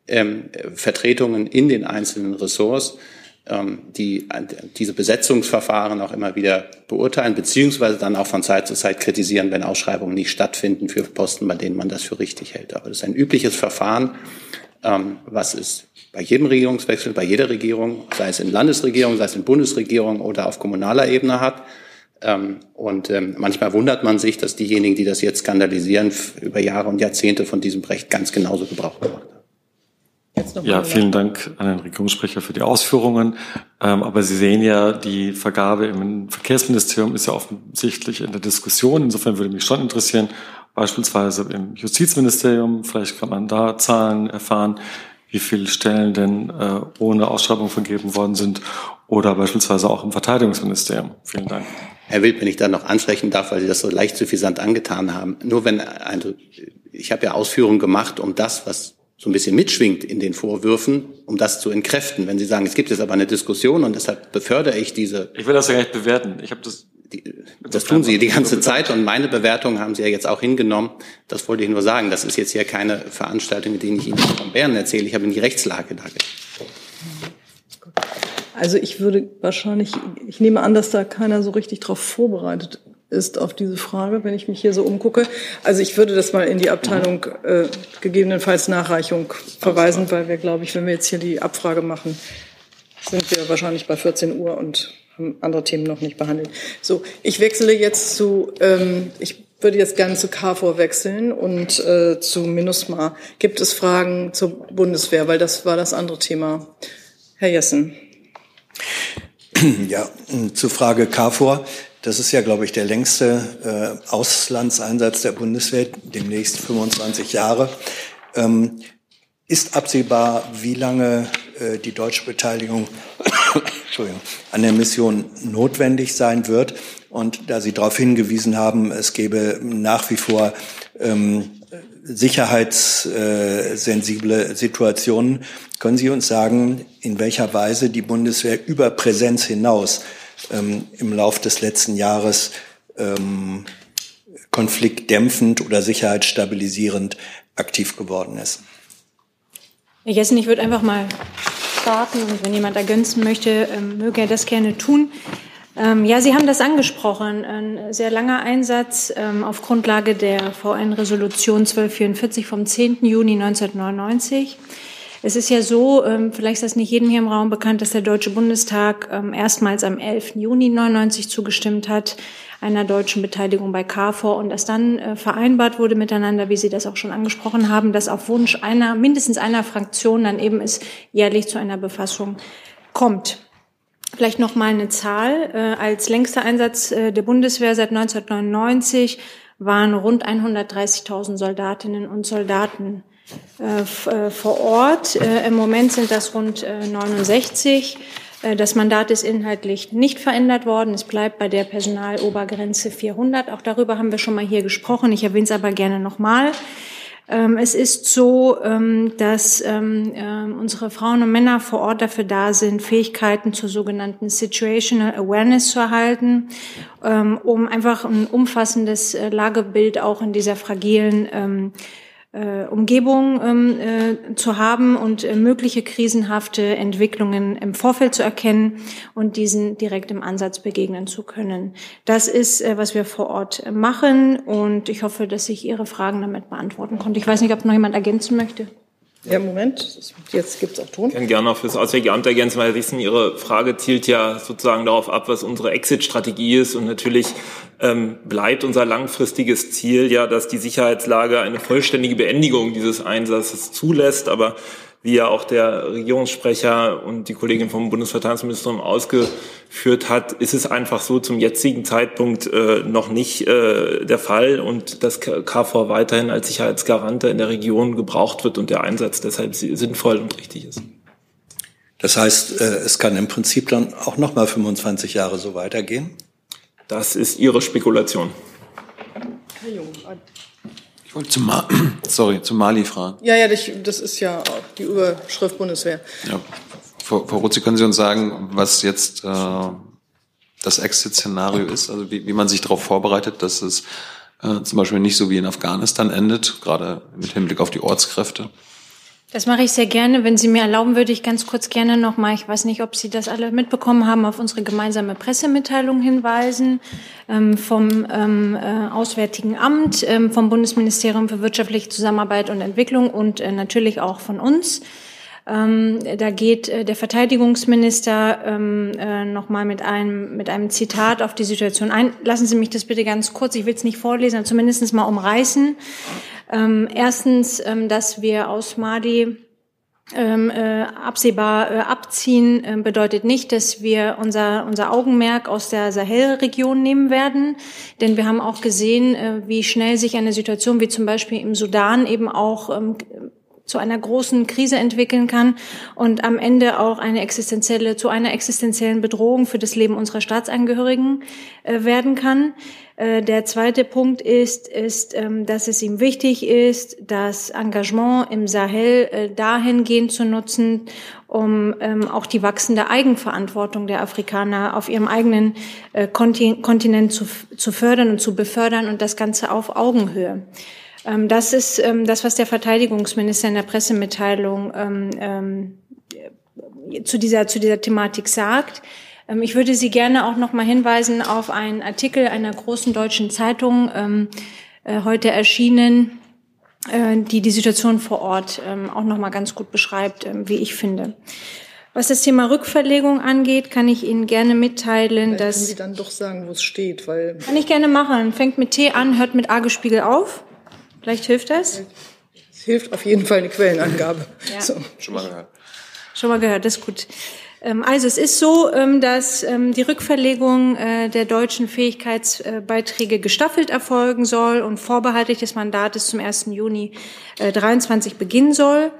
ähm, Vertretungen in den einzelnen Ressorts, ähm, die diese Besetzungsverfahren auch immer wieder beurteilen, beziehungsweise dann auch von Zeit zu Zeit kritisieren, wenn Ausschreibungen nicht stattfinden für Posten, bei denen man das für richtig hält. Aber das ist ein übliches Verfahren, ähm, was es bei jedem Regierungswechsel, bei jeder Regierung, sei es in Landesregierung, sei es in Bundesregierung oder auf kommunaler Ebene hat. Ähm, und ähm, manchmal wundert man sich, dass diejenigen, die das jetzt skandalisieren, über Jahre und Jahrzehnte von diesem Recht ganz genauso Gebrauch gemacht haben.
Ja, vielen Dank an den Regierungssprecher für die Ausführungen. Ähm, aber Sie sehen ja, die Vergabe im Verkehrsministerium ist ja offensichtlich in der Diskussion. Insofern würde mich schon interessieren, beispielsweise im Justizministerium, vielleicht kann man da Zahlen erfahren, wie viele Stellen denn äh, ohne Ausschreibung vergeben worden sind oder beispielsweise auch im Verteidigungsministerium. Vielen Dank.
Herr Wild, wenn ich da noch ansprechen darf, weil Sie das so leicht suffisant angetan haben. Nur wenn, also ich habe ja Ausführungen gemacht, um das, was so ein bisschen mitschwingt in den Vorwürfen, um das zu entkräften. Wenn Sie sagen, es gibt jetzt aber eine Diskussion und deshalb befördere ich diese.
Ich will das ja gar nicht bewerten. Ich habe das.
Die, das tun Sie die ganze Zeit und meine Bewertung haben Sie ja jetzt auch hingenommen. Das wollte ich nur sagen. Das ist jetzt hier keine Veranstaltung, mit denen ich Ihnen von Bären erzähle. Ich habe Ihnen die Rechtslage dargelegt.
Also ich würde wahrscheinlich, ich nehme an, dass da keiner so richtig darauf vorbereitet ist auf diese Frage, wenn ich mich hier so umgucke. Also ich würde das mal in die Abteilung äh, gegebenenfalls Nachreichung verweisen, weil wir, glaube ich, wenn wir jetzt hier die Abfrage machen, sind wir wahrscheinlich bei 14 Uhr und haben andere Themen noch nicht behandelt. So, ich wechsle jetzt zu, ähm, ich würde jetzt gerne zu KFOR wechseln und äh, zu MINUSMA. Gibt es Fragen zur Bundeswehr? Weil das war das andere Thema. Herr Jessen.
Ja, zur Frage KFOR. Das ist ja, glaube ich, der längste äh, Auslandseinsatz der Bundeswehr, demnächst 25 Jahre. Ähm, ist absehbar, wie lange äh, die deutsche Beteiligung Entschuldigung, an der Mission notwendig sein wird? Und da Sie darauf hingewiesen haben, es gäbe nach wie vor ähm, sicherheitssensible Situationen, können Sie uns sagen, in welcher Weise die Bundeswehr über Präsenz hinaus ähm, im Lauf des letzten Jahres ähm, konfliktdämpfend oder sicherheitsstabilisierend aktiv geworden ist.
Herr Jessen, ich würde einfach mal starten und wenn jemand ergänzen möchte, ähm, möge er das gerne tun. Ähm, ja, Sie haben das angesprochen. Ein sehr langer Einsatz ähm, auf Grundlage der VN-Resolution 1244 vom 10. Juni 1999. Es ist ja so, ähm, vielleicht ist das nicht jedem hier im Raum bekannt, dass der Deutsche Bundestag ähm, erstmals am 11. Juni 99 zugestimmt hat, einer deutschen Beteiligung bei KFOR und dass dann äh, vereinbart wurde miteinander, wie Sie das auch schon angesprochen haben, dass auf Wunsch einer, mindestens einer Fraktion dann eben es jährlich zu einer Befassung kommt. Vielleicht noch mal eine Zahl. Äh, als längster Einsatz äh, der Bundeswehr seit 1999 waren rund 130.000 Soldatinnen und Soldaten vor Ort. Äh, Im Moment sind das rund 69. Das Mandat ist inhaltlich nicht verändert worden. Es bleibt bei der Personalobergrenze 400. Auch darüber haben wir schon mal hier gesprochen. Ich erwähne es aber gerne nochmal. Ähm, es ist so, ähm, dass ähm, unsere Frauen und Männer vor Ort dafür da sind, Fähigkeiten zur sogenannten Situational Awareness zu erhalten, um einfach ein umfassendes äh, Lagebild auch in dieser fragilen äh, Umgebung ähm, äh, zu haben und äh, mögliche krisenhafte Entwicklungen im Vorfeld zu erkennen und diesen direkt im Ansatz begegnen zu können. Das ist, äh, was wir vor Ort machen und ich hoffe, dass ich Ihre Fragen damit beantworten konnte. Ich weiß nicht, ob noch jemand ergänzen möchte.
Ja, Moment, jetzt gibt es auch Ton.
Ich kann gerne noch fürs Auswärtige Amt ergänzen, weil wissen, Ihre Frage zielt ja sozusagen darauf ab, was unsere Exit-Strategie ist. Und natürlich ähm, bleibt unser langfristiges Ziel ja, dass die Sicherheitslage eine vollständige Beendigung dieses Einsatzes zulässt. Aber wie ja auch der Regierungssprecher und die Kollegin vom Bundesverteidigungsministerium ausgeführt hat, ist es einfach so zum jetzigen Zeitpunkt äh, noch nicht äh, der Fall und dass KFOR weiterhin als Sicherheitsgarante in der Region gebraucht wird und der Einsatz deshalb sinnvoll und richtig ist.
Das heißt, äh, es kann im Prinzip dann auch noch mal 25 Jahre so weitergehen?
Das ist Ihre Spekulation.
Herr Jung, ich wollte zum, Ma Sorry, zum Mali fragen.
Ja, ja, das ist ja die Überschrift Bundeswehr. Ja.
Frau, Frau Rutzi, können Sie uns sagen, was jetzt äh, das Exit-Szenario ist? Also wie, wie man sich darauf vorbereitet, dass es äh, zum Beispiel nicht so wie in Afghanistan endet, gerade mit Hinblick auf die Ortskräfte?
Das mache ich sehr gerne. Wenn Sie mir erlauben, würde ich ganz kurz gerne noch mal, ich weiß nicht, ob Sie das alle mitbekommen haben, auf unsere gemeinsame Pressemitteilung hinweisen ähm, vom ähm, äh, Auswärtigen Amt, ähm, vom Bundesministerium für wirtschaftliche Zusammenarbeit und Entwicklung und äh, natürlich auch von uns. Ähm, da geht äh, der Verteidigungsminister ähm, äh, nochmal mit einem, mit einem Zitat auf die Situation ein. Lassen Sie mich das bitte ganz kurz, ich will es nicht vorlesen, aber zumindest mal umreißen. Ähm, erstens, ähm, dass wir aus Mali ähm, äh, absehbar äh, abziehen, äh, bedeutet nicht, dass wir unser, unser Augenmerk aus der Sahelregion nehmen werden. Denn wir haben auch gesehen, äh, wie schnell sich eine Situation wie zum Beispiel im Sudan eben auch ähm, zu einer großen Krise entwickeln kann und am Ende auch eine existenzielle, zu einer existenziellen Bedrohung für das Leben unserer Staatsangehörigen äh, werden kann. Äh, der zweite Punkt ist, ist, ähm, dass es ihm wichtig ist, das Engagement im Sahel äh, dahingehend zu nutzen, um ähm, auch die wachsende Eigenverantwortung der Afrikaner auf ihrem eigenen Kontinent zu fördern und zu befördern und das Ganze auf Augenhöhe. Ähm, das ist das, was der Verteidigungsminister in der Pressemitteilung zu dieser, zu dieser Thematik sagt. Ähm, ich würde Sie gerne auch noch mal hinweisen auf einen Artikel einer großen deutschen Zeitung, ähm, äh, heute erschienen, äh, die die Situation vor Ort ähm, auch noch mal ganz gut beschreibt, wie ich finde. Was das Thema Rückverlegung angeht, kann ich Ihnen gerne mitteilen,
Vielleicht
dass...
Können Sie dann doch sagen, wo es steht, weil...
Kann ich gerne machen. Fängt mit T an, hört mit A gespiegelt auf. Vielleicht hilft das.
Es hilft auf jeden Fall eine Quellenangabe.
Ja. So. Schon mal gehört. Schon mal gehört, das ist gut. Ähm, also es ist so, ähm, dass ähm, die Rückverlegung äh, der deutschen Fähigkeitsbeiträge gestaffelt erfolgen soll und vorbehaltlich des Mandates zum 1. Juni 23 äh, beginnen soll.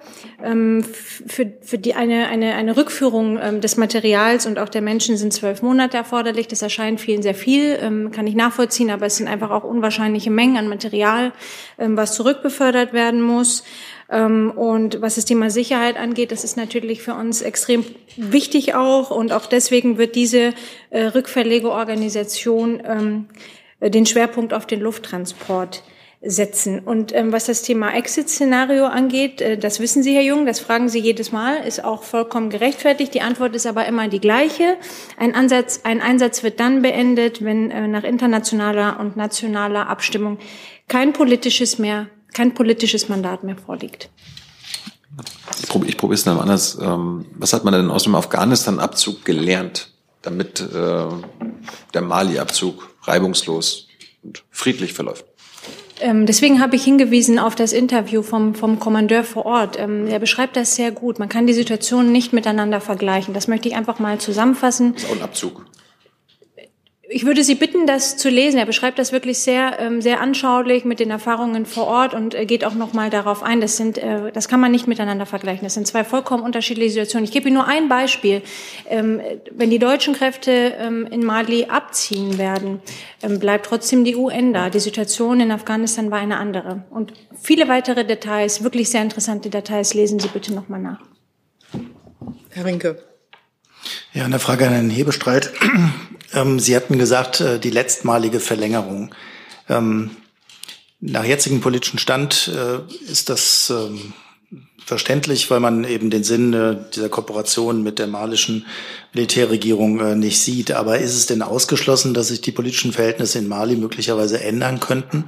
Für, die eine, eine, eine Rückführung des Materials und auch der Menschen sind zwölf Monate erforderlich. Das erscheint vielen sehr viel, kann ich nachvollziehen, aber es sind einfach auch unwahrscheinliche Mengen an Material, was zurückbefördert werden muss. Ähm, und was das Thema Sicherheit angeht, das ist natürlich für uns extrem wichtig auch. Und auch deswegen wird diese äh, Rückverlegeorganisation ähm, den Schwerpunkt auf den Lufttransport setzen. Und ähm, was das Thema Exit-Szenario angeht, äh, das wissen Sie, Herr Jung, das fragen Sie jedes Mal, ist auch vollkommen gerechtfertigt. Die Antwort ist aber immer die gleiche. Ein, Ansatz, ein Einsatz wird dann beendet, wenn äh, nach internationaler und nationaler Abstimmung kein politisches mehr kein politisches Mandat mehr vorliegt.
Ich probiere ich probiere es dann anders. Ähm, was hat man denn aus dem Afghanistan-Abzug gelernt, damit äh, der Mali-Abzug reibungslos und friedlich verläuft?
Ähm, deswegen habe ich hingewiesen auf das Interview vom, vom Kommandeur vor Ort. Ähm, er beschreibt das sehr gut. Man kann die Situationen nicht miteinander vergleichen. Das möchte ich einfach mal zusammenfassen.
Das ist auch ein Abzug.
Ich würde Sie bitten, das zu lesen. Er beschreibt das wirklich sehr, ähm, sehr anschaulich mit den Erfahrungen vor Ort und geht auch noch mal darauf ein. Das sind, äh, das kann man nicht miteinander vergleichen. Das sind zwei vollkommen unterschiedliche Situationen. Ich gebe Ihnen nur ein Beispiel. Ähm, wenn die deutschen Kräfte ähm, in Mali abziehen werden, bleibt trotzdem die UN da. Die Situation in Afghanistan war eine andere. Und viele weitere Details, wirklich sehr interessante Details, lesen Sie bitte noch mal nach.
Herr Rinke.
Ja, eine Frage an Herrn Hebestreit. Ähm, Sie hatten gesagt, äh, die letztmalige Verlängerung. Ähm, nach jetzigem politischen Stand äh, ist das ähm, verständlich, weil man eben den Sinn äh, dieser Kooperation mit der malischen Militärregierung nicht sieht. Aber ist es denn ausgeschlossen, dass sich die politischen Verhältnisse in Mali möglicherweise ändern könnten,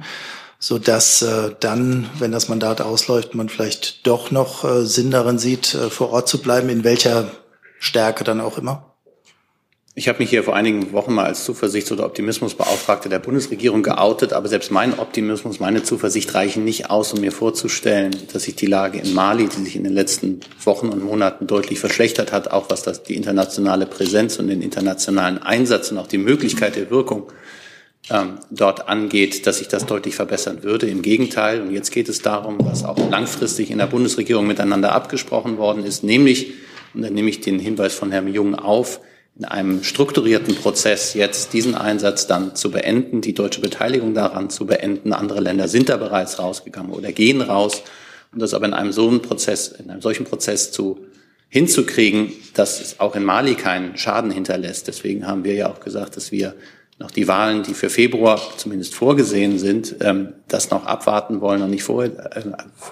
so dass dann, wenn das Mandat ausläuft, man vielleicht doch noch Sinn darin sieht, vor Ort zu bleiben, in welcher Stärke dann auch immer?
Ich habe mich hier vor einigen Wochen mal als Zuversichts- oder Optimismusbeauftragter der Bundesregierung geoutet, aber selbst mein Optimismus, meine Zuversicht reichen nicht aus, um mir vorzustellen, dass sich die Lage in Mali, die sich in den letzten Wochen und Monaten deutlich verschlechtert hat, auch was das die internationale Präsenz und den internationalen Einsatz und auch die Möglichkeit der Wirkung ähm, dort angeht, dass sich das deutlich verbessern würde. Im Gegenteil, und jetzt geht es darum, was auch langfristig in der Bundesregierung miteinander abgesprochen worden ist, nämlich, und dann nehme ich den Hinweis von Herrn Jung auf, in einem strukturierten Prozess jetzt diesen Einsatz dann zu beenden, die deutsche Beteiligung daran zu beenden. Andere Länder sind da bereits rausgegangen oder gehen raus. Und das aber in einem so einen Prozess, in einem solchen Prozess zu hinzukriegen, dass es auch in Mali keinen Schaden hinterlässt. Deswegen haben wir ja auch gesagt, dass wir noch die Wahlen, die für Februar zumindest vorgesehen sind, ähm, das noch abwarten wollen und nicht vorher äh,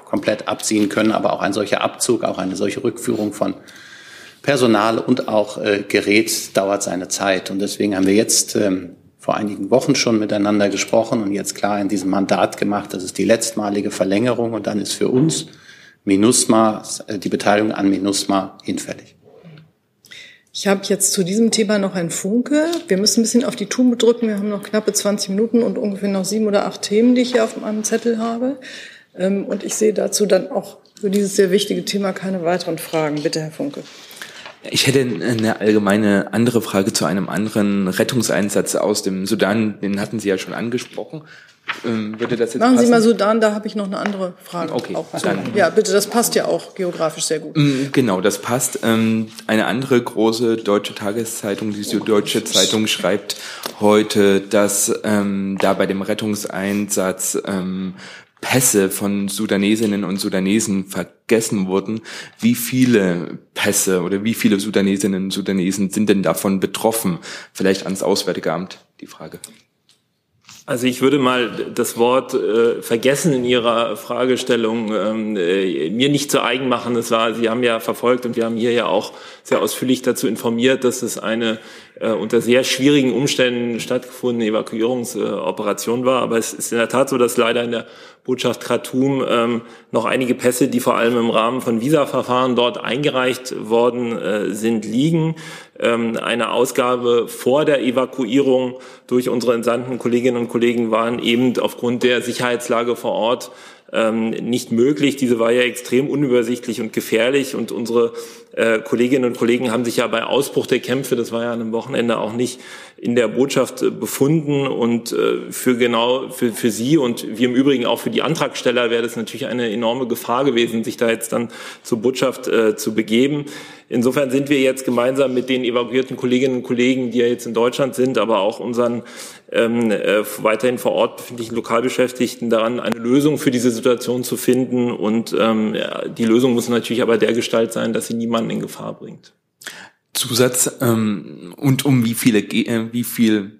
komplett abziehen können. Aber auch ein solcher Abzug, auch eine solche Rückführung von Personal und auch äh, Gerät dauert seine Zeit. Und deswegen haben wir jetzt ähm, vor einigen Wochen schon miteinander gesprochen und jetzt klar in diesem Mandat gemacht, das ist die letztmalige Verlängerung und dann ist für uns MINUSMA, äh, die Beteiligung an MINUSMA hinfällig.
Ich habe jetzt zu diesem Thema noch ein Funke. Wir müssen ein bisschen auf die Tube drücken. Wir haben noch knappe 20 Minuten und ungefähr noch sieben oder acht Themen, die ich hier auf meinem Zettel habe. Ähm, und ich sehe dazu dann auch für dieses sehr wichtige Thema keine weiteren Fragen. Bitte, Herr Funke.
Ich hätte eine allgemeine andere Frage zu einem anderen Rettungseinsatz aus dem Sudan. Den hatten Sie ja schon angesprochen.
Ähm, würde das jetzt Machen passen? Sie mal Sudan, da habe ich noch eine andere Frage. Okay, auch dann. Ja, bitte, das passt ja auch geografisch sehr gut.
Mm, genau, das passt. Ähm, eine andere große deutsche Tageszeitung, die Süddeutsche Zeitung, schreibt heute, dass ähm, da bei dem Rettungseinsatz Pässe von Sudanesinnen und Sudanesen vergessen wurden. Wie viele Pässe oder wie viele Sudanesinnen und Sudanesen sind denn davon betroffen? Vielleicht ans Auswärtige Amt die Frage.
Also ich würde mal das Wort äh, vergessen in Ihrer Fragestellung ähm, äh, mir nicht zu eigen machen. Es war, Sie haben ja verfolgt und wir haben hier ja auch sehr ausführlich dazu informiert, dass es eine äh, unter sehr schwierigen Umständen stattgefundene Evakuierungsoperation war. Aber es ist in der Tat so, dass leider in der Botschaft Khartoum ähm, noch einige Pässe, die vor allem im Rahmen von Visaverfahren dort eingereicht worden äh, sind, liegen. Ähm, eine Ausgabe vor der Evakuierung durch unsere entsandten Kolleginnen und Kollegen waren eben aufgrund der Sicherheitslage vor Ort ähm, nicht möglich. Diese war ja extrem unübersichtlich und gefährlich und unsere äh, Kolleginnen und Kollegen haben sich ja bei Ausbruch der Kämpfe, das war ja an einem Wochenende auch nicht in der Botschaft äh, befunden und äh, für genau für, für Sie und wir im Übrigen auch für die Antragsteller wäre das natürlich eine enorme Gefahr gewesen, sich da jetzt dann zur Botschaft äh, zu begeben. Insofern sind wir jetzt gemeinsam mit den evakuierten Kolleginnen und Kollegen, die ja jetzt in Deutschland sind, aber auch unseren ähm, äh, weiterhin vor Ort befindlichen Lokalbeschäftigten daran, eine Lösung für diese Situation zu finden. Und ähm, ja, die Lösung muss natürlich aber der Gestalt sein, dass sie niemanden in Gefahr bringt.
Zusatz ähm, und um wie viele äh, wie viel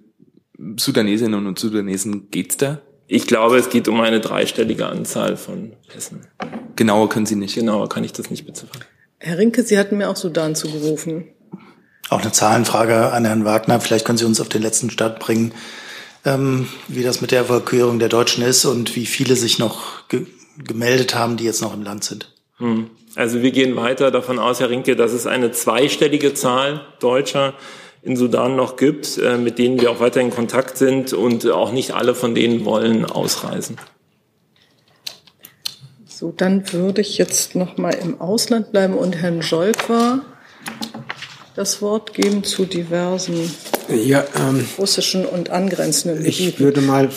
Sudanesinnen und Sudanesen geht's da?
Ich glaube, es geht um eine dreistellige Anzahl von Pässen.
Genauer können Sie nicht.
Genauer kann ich das nicht beziffern.
Herr Rinke, Sie hatten mir auch Sudan zugerufen.
Auch eine Zahlenfrage an Herrn Wagner. Vielleicht können Sie uns auf den letzten Start bringen, ähm, wie das mit der Evakuierung der Deutschen ist und wie viele sich noch ge gemeldet haben, die jetzt noch im Land sind. Hm.
Also wir gehen weiter davon aus, Herr Rinke, dass es eine zweistellige Zahl Deutscher in Sudan noch gibt, äh, mit denen wir auch weiter in Kontakt sind und auch nicht alle von denen wollen ausreisen.
So, dann würde ich jetzt noch mal im Ausland bleiben und Herrn Jolkwa das Wort geben zu diversen ja, ähm, russischen und angrenzenden
Gebieten. Ich würde mal,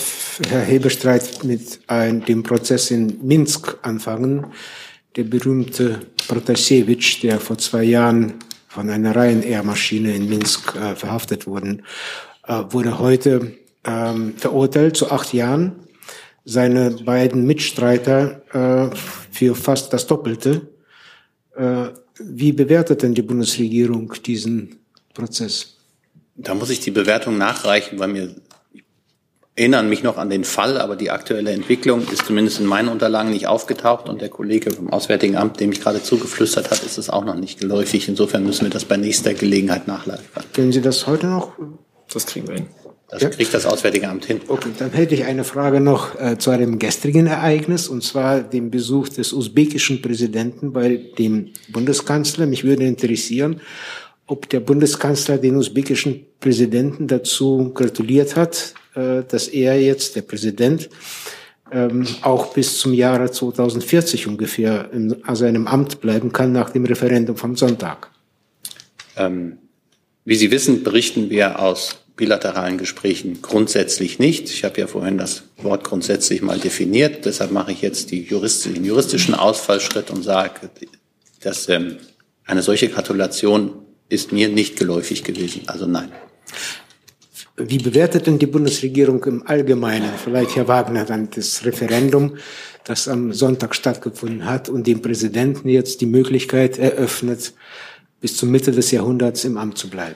Herr Hebestreit, mit ein, dem Prozess in Minsk anfangen. Der berühmte Protasevich, der vor zwei Jahren von einer Ryanair-Maschine in Minsk äh, verhaftet wurde, äh, wurde heute ähm, verurteilt zu acht Jahren. Seine beiden Mitstreiter äh, für fast das Doppelte. Äh, wie bewertet denn die Bundesregierung diesen Prozess?
Da muss ich die Bewertung nachreichen, weil mir erinnern mich noch an den Fall, aber die aktuelle Entwicklung ist zumindest in meinen Unterlagen nicht aufgetaucht und der Kollege vom Auswärtigen Amt, dem ich gerade zugeflüstert hat, ist es auch noch nicht geläufig. Insofern müssen wir das bei nächster Gelegenheit nachliefern.
Können Sie das heute noch?
Das kriegen wir hin.
Das ja. kriegt das Auswärtige Amt hin.
Okay, dann hätte ich eine Frage noch äh, zu einem gestrigen Ereignis, und zwar dem Besuch des usbekischen Präsidenten bei dem Bundeskanzler. Mich würde interessieren, ob der Bundeskanzler den usbekischen Präsidenten dazu gratuliert hat, dass er jetzt, der Präsident, ähm, auch bis zum Jahre 2040 ungefähr in seinem Amt bleiben kann nach dem Referendum vom Sonntag.
Ähm, wie Sie wissen, berichten wir aus bilateralen Gesprächen grundsätzlich nicht. Ich habe ja vorhin das Wort grundsätzlich mal definiert. Deshalb mache ich jetzt die Juristi den juristischen Ausfallschritt und sage, dass ähm, eine solche Gratulation ist mir nicht geläufig gewesen. Also nein.
Wie bewertet denn die Bundesregierung im Allgemeinen, vielleicht Herr Wagner, dann das Referendum, das am Sonntag stattgefunden hat und dem Präsidenten jetzt die Möglichkeit eröffnet, bis zur Mitte des Jahrhunderts im Amt zu bleiben?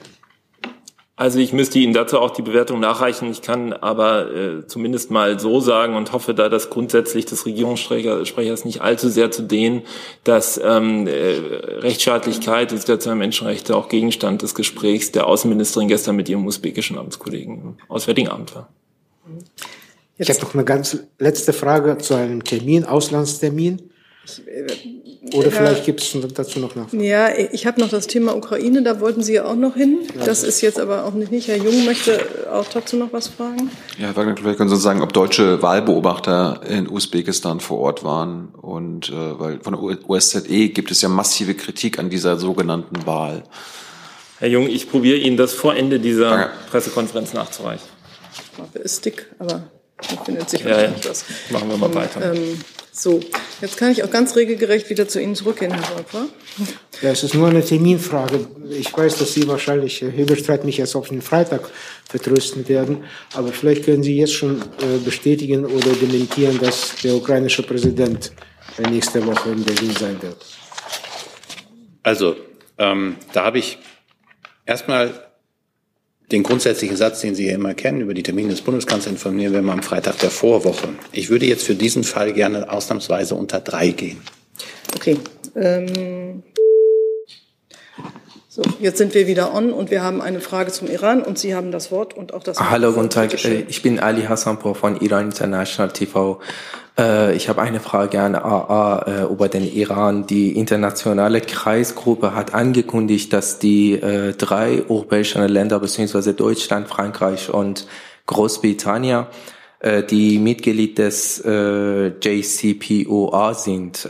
Also ich müsste Ihnen dazu auch die Bewertung nachreichen. Ich kann aber äh, zumindest mal so sagen und hoffe da, dass grundsätzlich des Regierungssprechers nicht allzu sehr zu dehnen, dass ähm, äh, Rechtsstaatlichkeit, die Situation der Menschenrechte auch Gegenstand des Gesprächs der Außenministerin gestern mit ihrem usbekischen Amtskollegen im Auswärtigen Amt war.
Ich habe noch eine ganz letzte Frage zu einem Termin, Auslandstermin. Äh, oder ja, vielleicht gibt es dazu noch nach.
Ja, ich habe noch das Thema Ukraine, da wollten Sie ja auch noch hin. Das ist jetzt aber auch nicht. Herr Jung möchte auch dazu noch was fragen.
Ja, Herr Wagner, vielleicht können Sie sagen, ob deutsche Wahlbeobachter in Usbekistan vor Ort waren. Und äh, weil von der OSZE gibt es ja massive Kritik an dieser sogenannten Wahl.
Herr Jung, ich probiere Ihnen das vor Ende dieser Danke. Pressekonferenz nachzureichen.
Die Mappe ist dick, aber da findet sich
ja, ja. was. Machen wir mal weiter. Ähm,
so, jetzt kann ich auch ganz regelgerecht wieder zu Ihnen zurückgehen, Herr Wolfer.
Ja, es ist nur eine Terminfrage. Ich weiß, dass Sie wahrscheinlich, Herr Heberstreit, mich erst auf den Freitag vertrösten werden, aber vielleicht können Sie jetzt schon äh, bestätigen oder dementieren, dass der ukrainische Präsident nächste Woche in Berlin sein wird.
Also, ähm, da habe ich erstmal den grundsätzlichen Satz, den Sie ja immer kennen, über die Termine des Bundeskanzlers informieren wir mal am Freitag der Vorwoche. Ich würde jetzt für diesen Fall gerne ausnahmsweise unter drei gehen.
Okay. Ähm so, jetzt sind wir wieder on und wir haben eine Frage zum Iran und Sie haben das Wort und auch das Wort.
Hallo, guten Tag. Äh, ich bin Ali Hassanpour von Iran International TV. Äh, ich habe eine Frage an AA äh, über den Iran. Die internationale Kreisgruppe hat angekündigt, dass die drei europäischen Länder beziehungsweise Deutschland, Frankreich und Großbritannien die Mitglied des JCPOA sind,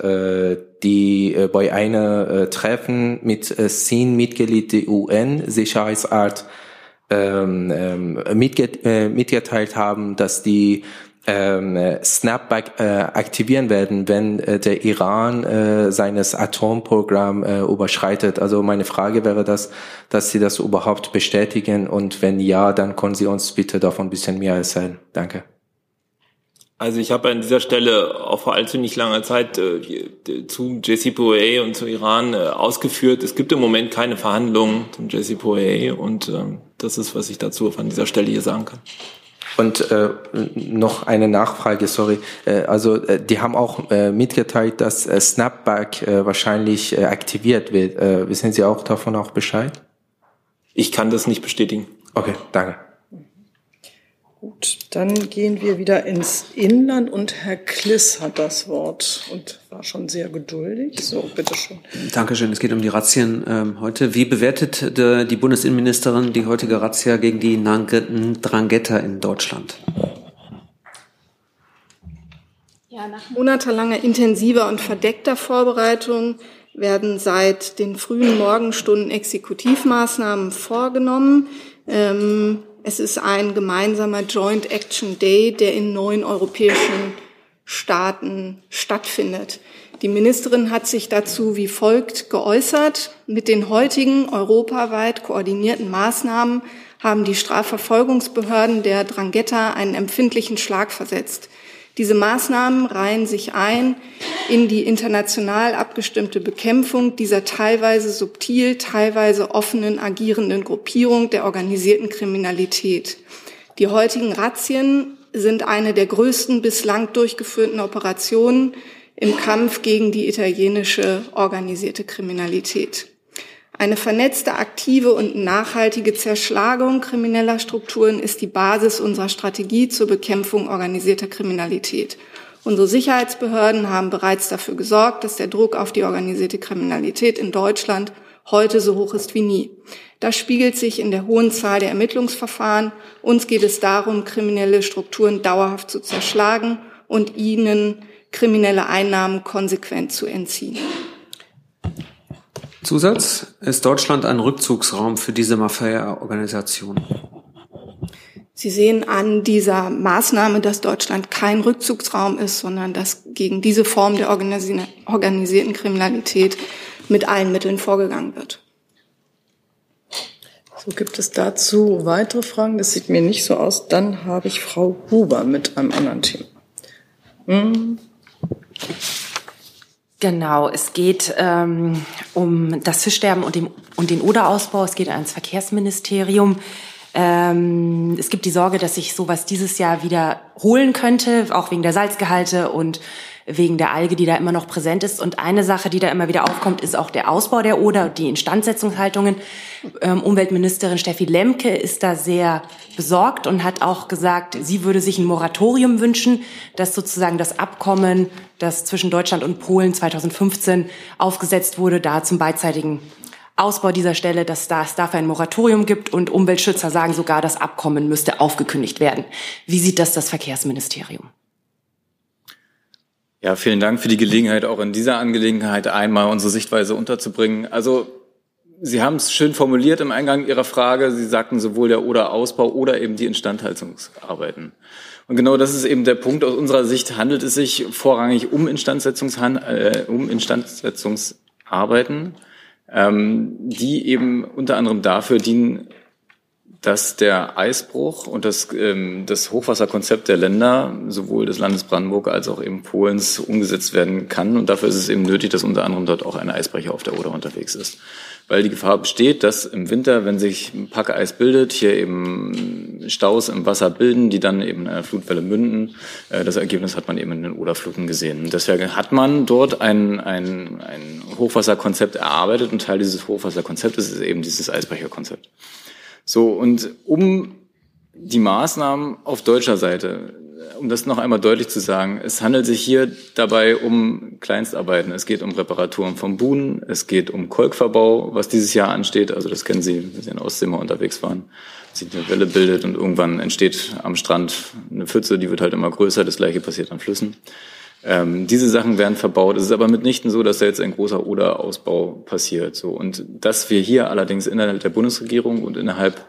die bei einem Treffen mit zehn Mitgliedern der UN-Sicherheitsrat ähm, ähm, mitgeteilt haben, dass die ähm, Snapback äh, aktivieren werden, wenn äh, der Iran äh, seines Atomprogramm äh, überschreitet. Also meine Frage wäre das, dass Sie das überhaupt bestätigen und wenn ja, dann können Sie uns bitte davon ein bisschen mehr erzählen. Danke.
Also ich habe an dieser Stelle auch vor allzu nicht langer Zeit äh, zu JCPOA und zu Iran äh, ausgeführt, es gibt im Moment keine Verhandlungen zum JCPOA und ähm, das ist, was ich dazu an dieser Stelle hier sagen kann.
Und äh, noch eine Nachfrage, sorry. Äh, also äh, die haben auch äh, mitgeteilt, dass äh, Snapback äh, wahrscheinlich äh, aktiviert wird. Äh, wissen Sie auch davon auch Bescheid?
Ich kann das nicht bestätigen.
Okay, danke.
Gut, Dann gehen wir wieder ins Inland und Herr Kliss hat das Wort und war schon sehr geduldig. So, bitteschön.
Dankeschön. Es geht um die Razzien ähm, heute. Wie bewertet äh, die Bundesinnenministerin die heutige Razzia gegen die Drangheta in Deutschland?
Ja, nach monatelanger intensiver und verdeckter Vorbereitung werden seit den frühen Morgenstunden Exekutivmaßnahmen vorgenommen. Ähm, es ist ein gemeinsamer Joint Action Day, der in neun europäischen Staaten stattfindet. Die Ministerin hat sich dazu wie folgt geäußert. Mit den heutigen europaweit koordinierten Maßnahmen haben die Strafverfolgungsbehörden der Drangheta einen empfindlichen Schlag versetzt. Diese Maßnahmen reihen sich ein in die international abgestimmte Bekämpfung dieser teilweise subtil, teilweise offenen agierenden Gruppierung der organisierten Kriminalität. Die heutigen Razzien sind eine der größten bislang durchgeführten Operationen im Kampf gegen die italienische organisierte Kriminalität. Eine vernetzte, aktive und nachhaltige Zerschlagung krimineller Strukturen ist die Basis unserer Strategie zur Bekämpfung organisierter Kriminalität. Unsere Sicherheitsbehörden haben bereits dafür gesorgt, dass der Druck auf die organisierte Kriminalität in Deutschland heute so hoch ist wie nie. Das spiegelt sich in der hohen Zahl der Ermittlungsverfahren. Uns geht es darum, kriminelle Strukturen dauerhaft zu zerschlagen und ihnen kriminelle Einnahmen konsequent zu entziehen.
Zusatz, ist Deutschland ein Rückzugsraum für diese Mafia-Organisation?
Sie sehen an dieser Maßnahme, dass Deutschland kein Rückzugsraum ist, sondern dass gegen diese Form der organisierten Kriminalität mit allen Mitteln vorgegangen wird.
So gibt es dazu weitere Fragen. Das sieht mir nicht so aus. Dann habe ich Frau Huber mit einem anderen Thema. Hm.
Genau, es geht ähm, um das Fischsterben und, dem, und den Oderausbau. Es geht ans Verkehrsministerium. Ähm, es gibt die Sorge, dass sich sowas dieses Jahr wiederholen könnte, auch wegen der Salzgehalte und wegen der Alge, die da immer noch präsent ist. Und eine Sache, die da immer wieder aufkommt, ist auch der Ausbau der Oder, die Instandsetzungshaltungen. Ähm, Umweltministerin Steffi Lemke ist da sehr besorgt und hat auch gesagt, sie würde sich ein Moratorium wünschen, dass sozusagen das Abkommen, das zwischen Deutschland und Polen 2015 aufgesetzt wurde, da zum beidseitigen Ausbau dieser Stelle, dass da es dafür ein Moratorium gibt und Umweltschützer sagen sogar, das Abkommen müsste aufgekündigt werden. Wie sieht das das Verkehrsministerium?
Ja, vielen Dank für die Gelegenheit, auch in dieser Angelegenheit einmal unsere Sichtweise unterzubringen. Also Sie haben es schön formuliert im Eingang Ihrer Frage. Sie sagten sowohl der Oder-Ausbau oder eben die Instandhaltungsarbeiten. Und genau das ist eben der Punkt. Aus unserer Sicht handelt es sich vorrangig um, Instandsetzungshan äh, um Instandsetzungsarbeiten, ähm, die eben unter anderem dafür dienen, dass der Eisbruch und das, ähm, das Hochwasserkonzept der Länder, sowohl des Landes Brandenburg als auch eben Polens, umgesetzt werden kann. Und dafür ist es eben nötig, dass unter anderem dort auch ein Eisbrecher auf der Oder unterwegs ist. Weil die Gefahr besteht, dass im Winter, wenn sich ein Packeis bildet, hier eben Staus im Wasser bilden, die dann eben in einer Flutwelle münden. Äh, das Ergebnis hat man eben in den Oderfluten gesehen. Deswegen hat man dort ein, ein, ein Hochwasserkonzept erarbeitet und Teil dieses Hochwasserkonzeptes ist eben dieses Eisbrecherkonzept. So, und um die Maßnahmen auf deutscher Seite, um das noch einmal deutlich zu sagen, es handelt sich hier dabei um Kleinstarbeiten. Es geht um Reparaturen von Buhnen, es geht um Kolkverbau, was dieses Jahr ansteht. Also das kennen Sie, wenn Sie in Ostsee mal unterwegs waren. Sich eine Welle bildet und irgendwann entsteht am Strand eine Pfütze, die wird halt immer größer. Das gleiche passiert an Flüssen. Ähm, diese Sachen werden verbaut. Es ist aber mitnichten so, dass da jetzt ein großer Oder-Ausbau passiert. So. Und dass wir hier allerdings innerhalb der Bundesregierung und innerhalb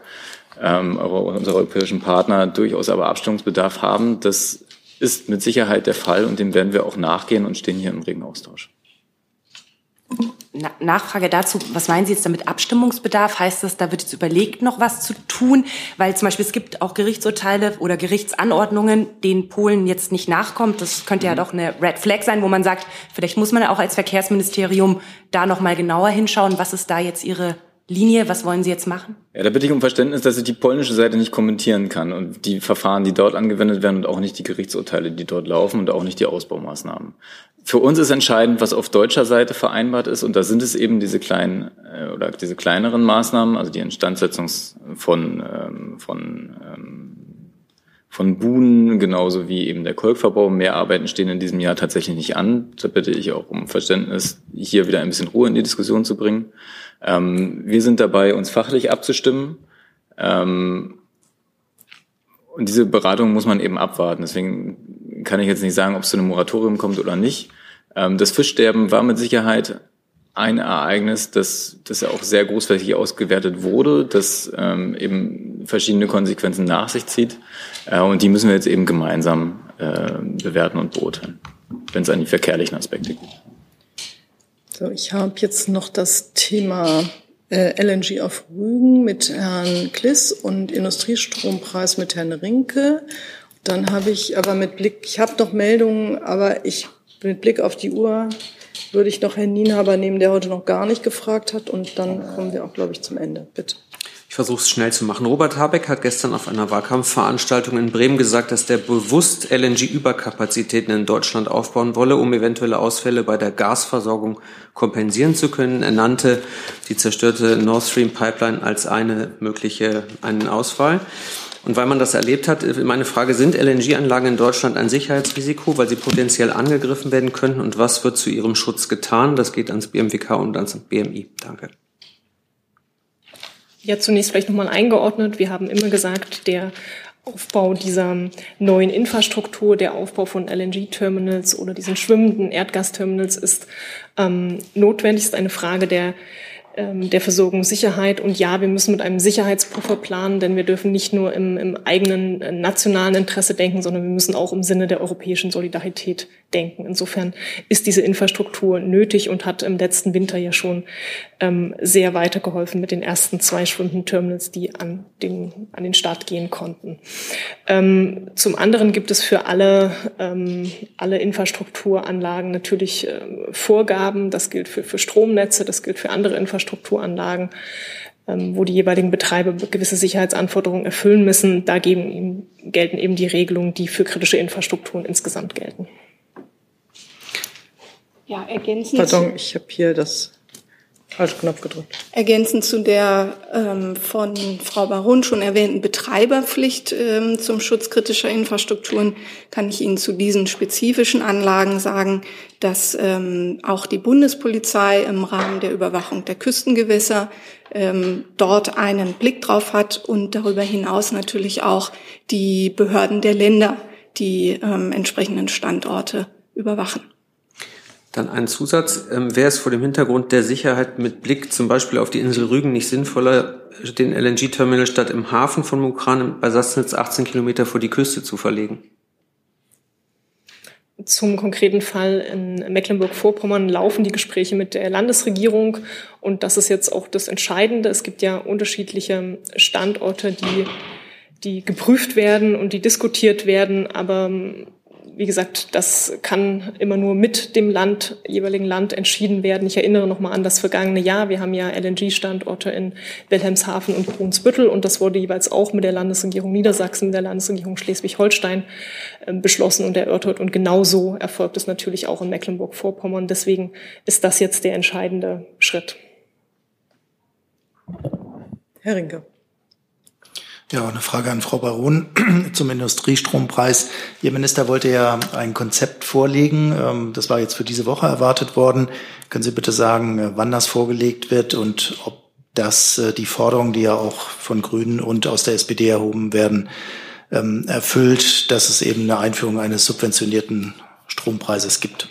ähm, unserer europäischen Partner durchaus aber Abstimmungsbedarf haben, das ist mit Sicherheit der Fall und dem werden wir auch nachgehen und stehen hier im regen Austausch.
Nachfrage dazu, was meinen Sie jetzt damit Abstimmungsbedarf? Heißt das, da wird jetzt überlegt, noch was zu tun? Weil zum Beispiel es gibt auch Gerichtsurteile oder Gerichtsanordnungen, denen Polen jetzt nicht nachkommt. Das könnte ja mhm. doch eine Red Flag sein, wo man sagt, vielleicht muss man auch als Verkehrsministerium da noch mal genauer hinschauen. Was ist da jetzt Ihre Linie? Was wollen Sie jetzt machen?
Ja, da bitte ich um Verständnis, dass ich die polnische Seite nicht kommentieren kann und die Verfahren, die dort angewendet werden und auch nicht die Gerichtsurteile, die dort laufen und auch nicht die Ausbaumaßnahmen. Für uns ist entscheidend, was auf deutscher Seite vereinbart ist und da sind es eben diese kleinen äh, oder diese kleineren Maßnahmen, also die Instandsetzung von, ähm, von ähm, von Buhnen, genauso wie eben der Kolkverbau. Mehr Arbeiten stehen in diesem Jahr tatsächlich nicht an. Da bitte ich auch um Verständnis, hier wieder ein bisschen Ruhe in die Diskussion zu bringen. Ähm, wir sind dabei, uns fachlich abzustimmen. Ähm, und diese Beratung muss man eben abwarten. Deswegen kann ich jetzt nicht sagen, ob es zu einem Moratorium kommt oder nicht. Ähm, das Fischsterben war mit Sicherheit ein Ereignis, das, das ja auch sehr großflächig ausgewertet wurde, das ähm, eben verschiedene Konsequenzen nach sich zieht. Äh, und die müssen wir jetzt eben gemeinsam äh, bewerten und beurteilen, wenn es an die verkehrlichen Aspekte geht.
So, ich habe jetzt noch das Thema äh, LNG auf Rügen mit Herrn Kliss und Industriestrompreis mit Herrn Rinke. Dann habe ich aber mit Blick, ich habe noch Meldungen, aber ich mit Blick auf die Uhr würde ich noch Herrn Nienhaber nehmen, der heute noch gar nicht gefragt hat. Und dann kommen wir auch, glaube ich, zum Ende. Bitte.
Ich versuche es schnell zu machen. Robert Habeck hat gestern auf einer Wahlkampfveranstaltung in Bremen gesagt, dass der bewusst LNG-Überkapazitäten in Deutschland aufbauen wolle, um eventuelle Ausfälle bei der Gasversorgung kompensieren zu können. Er nannte die zerstörte Nord Stream Pipeline als eine mögliche, einen Ausfall. Und weil man das erlebt hat, meine Frage, sind LNG-Anlagen in Deutschland ein Sicherheitsrisiko, weil sie potenziell angegriffen werden könnten? Und was wird zu ihrem Schutz getan? Das geht ans BMWK und ans BMI. Danke.
Ja, zunächst vielleicht nochmal eingeordnet. Wir haben immer gesagt, der Aufbau dieser neuen Infrastruktur, der Aufbau von LNG-Terminals oder diesen schwimmenden Erdgasterminals ist ähm, notwendig, ist eine Frage der der Versorgungssicherheit. Und ja, wir müssen mit einem Sicherheitspuffer planen, denn wir dürfen nicht nur im, im eigenen äh, nationalen Interesse denken, sondern wir müssen auch im Sinne der europäischen Solidarität denken. Insofern ist diese Infrastruktur nötig und hat im letzten Winter ja schon ähm, sehr weitergeholfen mit den ersten zwei Terminals, die an den, an den Start gehen konnten. Ähm, zum anderen gibt es für alle, ähm, alle Infrastrukturanlagen natürlich äh, Vorgaben. Das gilt für, für Stromnetze, das gilt für andere Infrastrukturanlagen ähm, wo die jeweiligen Betreiber gewisse Sicherheitsanforderungen erfüllen müssen. Da gelten eben die Regelungen, die für kritische Infrastrukturen insgesamt gelten.
Ja, ergänzend. Pardon, ich habe hier das falsche Knopf gedrückt.
Ergänzend zu der ähm, von Frau Baron schon erwähnten Betreiberpflicht ähm, zum Schutz kritischer Infrastrukturen kann ich Ihnen zu diesen spezifischen Anlagen sagen, dass ähm, auch die Bundespolizei im Rahmen der Überwachung der Küstengewässer ähm, dort einen Blick drauf hat und darüber hinaus natürlich auch die Behörden der Länder die ähm, entsprechenden Standorte überwachen.
Dann ein Zusatz. Ähm, Wäre es vor dem Hintergrund der Sicherheit mit Blick zum Beispiel auf die Insel Rügen nicht sinnvoller, den LNG-Terminal statt im Hafen von Mukran bei Sassnitz 18 Kilometer vor die Küste zu verlegen?
Zum konkreten Fall in Mecklenburg-Vorpommern laufen die Gespräche mit der Landesregierung und das ist jetzt auch das Entscheidende. Es gibt ja unterschiedliche Standorte, die, die geprüft werden und die diskutiert werden, aber wie gesagt, das kann immer nur mit dem Land, jeweiligen Land entschieden werden. Ich erinnere nochmal an das vergangene Jahr. Wir haben ja LNG-Standorte in Wilhelmshaven und Brunsbüttel und das wurde jeweils auch mit der Landesregierung Niedersachsen, mit der Landesregierung Schleswig-Holstein äh, beschlossen und erörtert. Und genauso erfolgt es natürlich auch in Mecklenburg-Vorpommern. Deswegen ist das jetzt der entscheidende Schritt.
Herr Rinke.
Ja, eine Frage an Frau Baron zum Industriestrompreis. Ihr Minister wollte ja ein Konzept vorlegen. Ähm, das war jetzt für diese Woche erwartet worden. Können Sie bitte sagen, äh, wann das vorgelegt wird und ob das äh, die Forderungen, die ja auch von Grünen und aus der SPD erhoben werden, ähm, erfüllt, dass es eben eine Einführung eines subventionierten Strompreises gibt?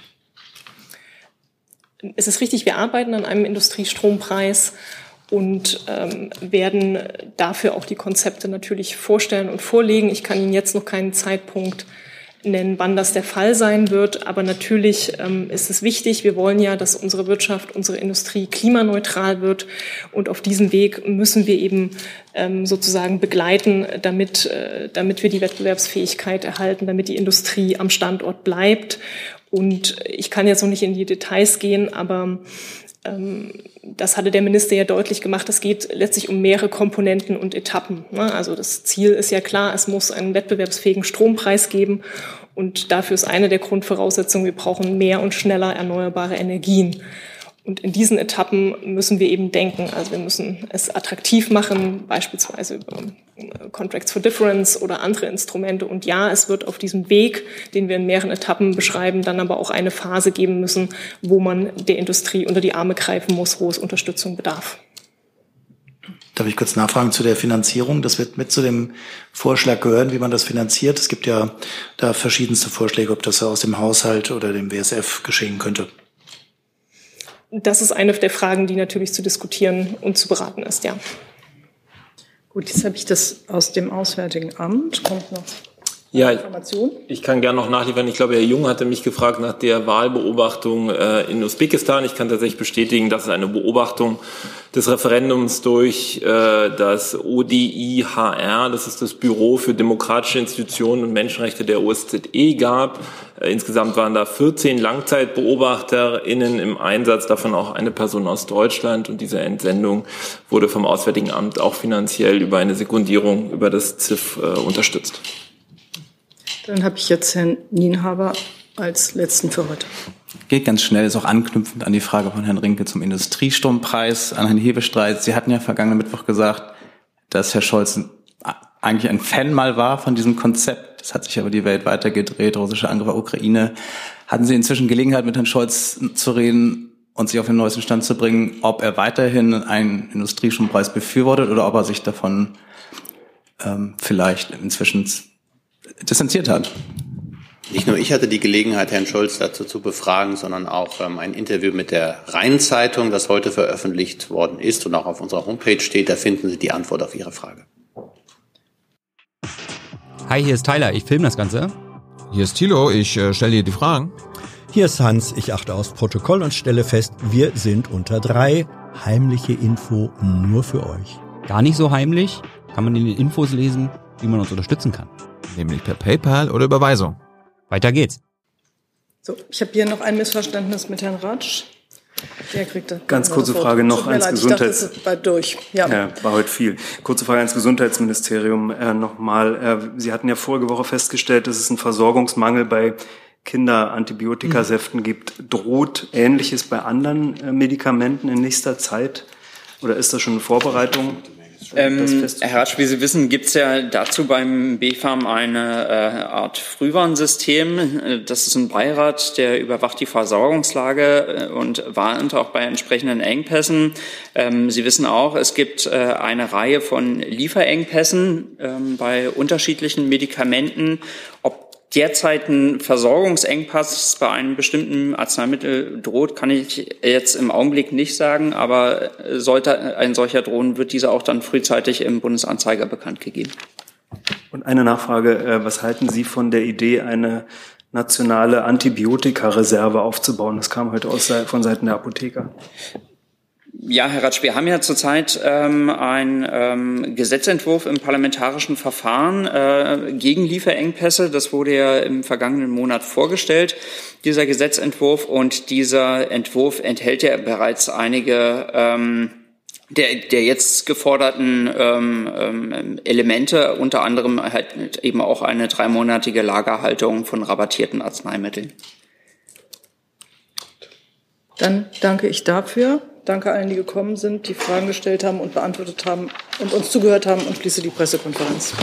Es ist richtig, wir arbeiten an einem Industriestrompreis und ähm, werden dafür auch die Konzepte natürlich vorstellen und vorlegen. Ich kann Ihnen jetzt noch keinen Zeitpunkt nennen, wann das der Fall sein wird. Aber natürlich ähm, ist es wichtig. Wir wollen ja, dass unsere Wirtschaft, unsere Industrie klimaneutral wird. Und auf diesem Weg müssen wir eben ähm, sozusagen begleiten, damit, äh, damit wir die Wettbewerbsfähigkeit erhalten, damit die Industrie am Standort bleibt. Und ich kann jetzt noch nicht in die Details gehen, aber das hatte der Minister ja deutlich gemacht, es geht letztlich um mehrere Komponenten und Etappen. Ne? Also das Ziel ist ja klar, es muss einen wettbewerbsfähigen Strompreis geben. Und dafür ist eine der Grundvoraussetzungen, wir brauchen mehr und schneller erneuerbare Energien. Und in diesen Etappen müssen wir eben denken. Also wir müssen es attraktiv machen, beispielsweise über äh, Contracts for Difference oder andere Instrumente. Und ja, es wird auf diesem Weg, den wir in mehreren Etappen beschreiben, dann aber auch eine Phase geben müssen, wo man der Industrie unter die Arme greifen muss, wo es Unterstützung bedarf.
Darf ich kurz nachfragen zu der Finanzierung? Das wird mit zu dem Vorschlag gehören, wie man das finanziert. Es gibt ja da verschiedenste Vorschläge, ob das aus dem Haushalt oder dem WSF geschehen könnte.
Das ist eine der Fragen, die natürlich zu diskutieren und zu beraten ist, ja.
Gut, jetzt habe ich das aus dem Auswärtigen Amt. Kommt noch
ja, ich kann gerne noch nachliefern. Ich glaube, Herr Jung hatte mich gefragt nach der Wahlbeobachtung äh, in Usbekistan. Ich kann tatsächlich bestätigen, dass es eine Beobachtung des Referendums durch äh, das ODIHR, das ist das Büro für demokratische Institutionen und Menschenrechte der OSZE gab. Äh, insgesamt waren da 14 LangzeitbeobachterInnen im Einsatz, davon auch eine Person aus Deutschland. Und diese Entsendung wurde vom Auswärtigen Amt auch finanziell über eine Sekundierung über das ZIF äh, unterstützt.
Dann habe ich jetzt Herrn Nienhaber als letzten für heute.
Geht ganz schnell, ist auch anknüpfend an die Frage von Herrn Rinke zum Industriestrompreis, an Herrn Hebestreit. Sie hatten ja vergangenen Mittwoch gesagt, dass Herr Scholz eigentlich ein Fan mal war von diesem Konzept. Das hat sich aber die Welt weitergedreht, russische Angriff auf Ukraine. Hatten Sie inzwischen Gelegenheit, mit Herrn Scholz zu reden und sich auf den neuesten Stand zu bringen, ob er weiterhin einen Industriestrompreis befürwortet oder ob er sich davon ähm, vielleicht inzwischen distanziert hat.
Nicht nur ich hatte die Gelegenheit, Herrn Scholz dazu zu befragen, sondern auch ähm, ein Interview mit der Rheinzeitung, das heute veröffentlicht worden ist und auch auf unserer Homepage steht. Da finden Sie die Antwort auf Ihre Frage.
Hi, hier ist Tyler. Ich filme das Ganze.
Hier ist Thilo. Ich äh, stelle dir die Fragen.
Hier ist Hans. Ich achte aufs Protokoll und stelle fest, wir sind unter drei. Heimliche Info nur für euch.
Gar nicht so heimlich. Kann man in den Infos lesen, wie man uns unterstützen kann
nämlich per PayPal oder Überweisung.
Weiter geht's.
So, ich habe hier noch ein Missverständnis mit Herrn Ratsch. Der kriegt das.
Ganz kurze Frage noch ans Gesundheits.
Ich dachte, durch. Ja.
ja. war heute viel. Kurze Frage ans Gesundheitsministerium äh, nochmal. Äh, Sie hatten ja vorige Woche festgestellt, dass es einen Versorgungsmangel bei Kinderantibiotikaseften mhm. gibt. Droht Ähnliches bei anderen äh, Medikamenten in nächster Zeit? Oder ist das schon eine Vorbereitung?
Ähm, Herr Ratsch, wie Sie wissen, gibt es ja dazu beim BfArM eine äh, Art Frühwarnsystem. Äh, das ist ein Beirat, der überwacht die Versorgungslage äh, und warnt auch bei entsprechenden Engpässen. Ähm, Sie wissen auch, es gibt äh, eine Reihe von Lieferengpässen ähm, bei unterschiedlichen Medikamenten. Ob derzeit ein Versorgungsengpass bei einem bestimmten Arzneimittel droht, kann ich jetzt im Augenblick nicht sagen, aber sollte ein solcher drohen, wird dieser auch dann frühzeitig im Bundesanzeiger bekannt gegeben.
Und eine Nachfrage, äh, was halten Sie von der Idee, eine nationale Antibiotikareserve aufzubauen? Das kam heute aus von Seiten der Apotheker.
Ja, Herr Ratsch, wir haben ja zurzeit ähm, einen ähm, Gesetzentwurf im parlamentarischen Verfahren äh, gegen Lieferengpässe. Das wurde ja im vergangenen Monat vorgestellt, dieser Gesetzentwurf. Und dieser Entwurf enthält ja bereits einige ähm, der, der jetzt geforderten ähm, ähm, Elemente, unter anderem halt eben auch eine dreimonatige Lagerhaltung von rabattierten Arzneimitteln.
Dann danke ich dafür. Danke allen, die gekommen sind, die Fragen gestellt haben und beantwortet haben und uns zugehört haben und schließe die Pressekonferenz.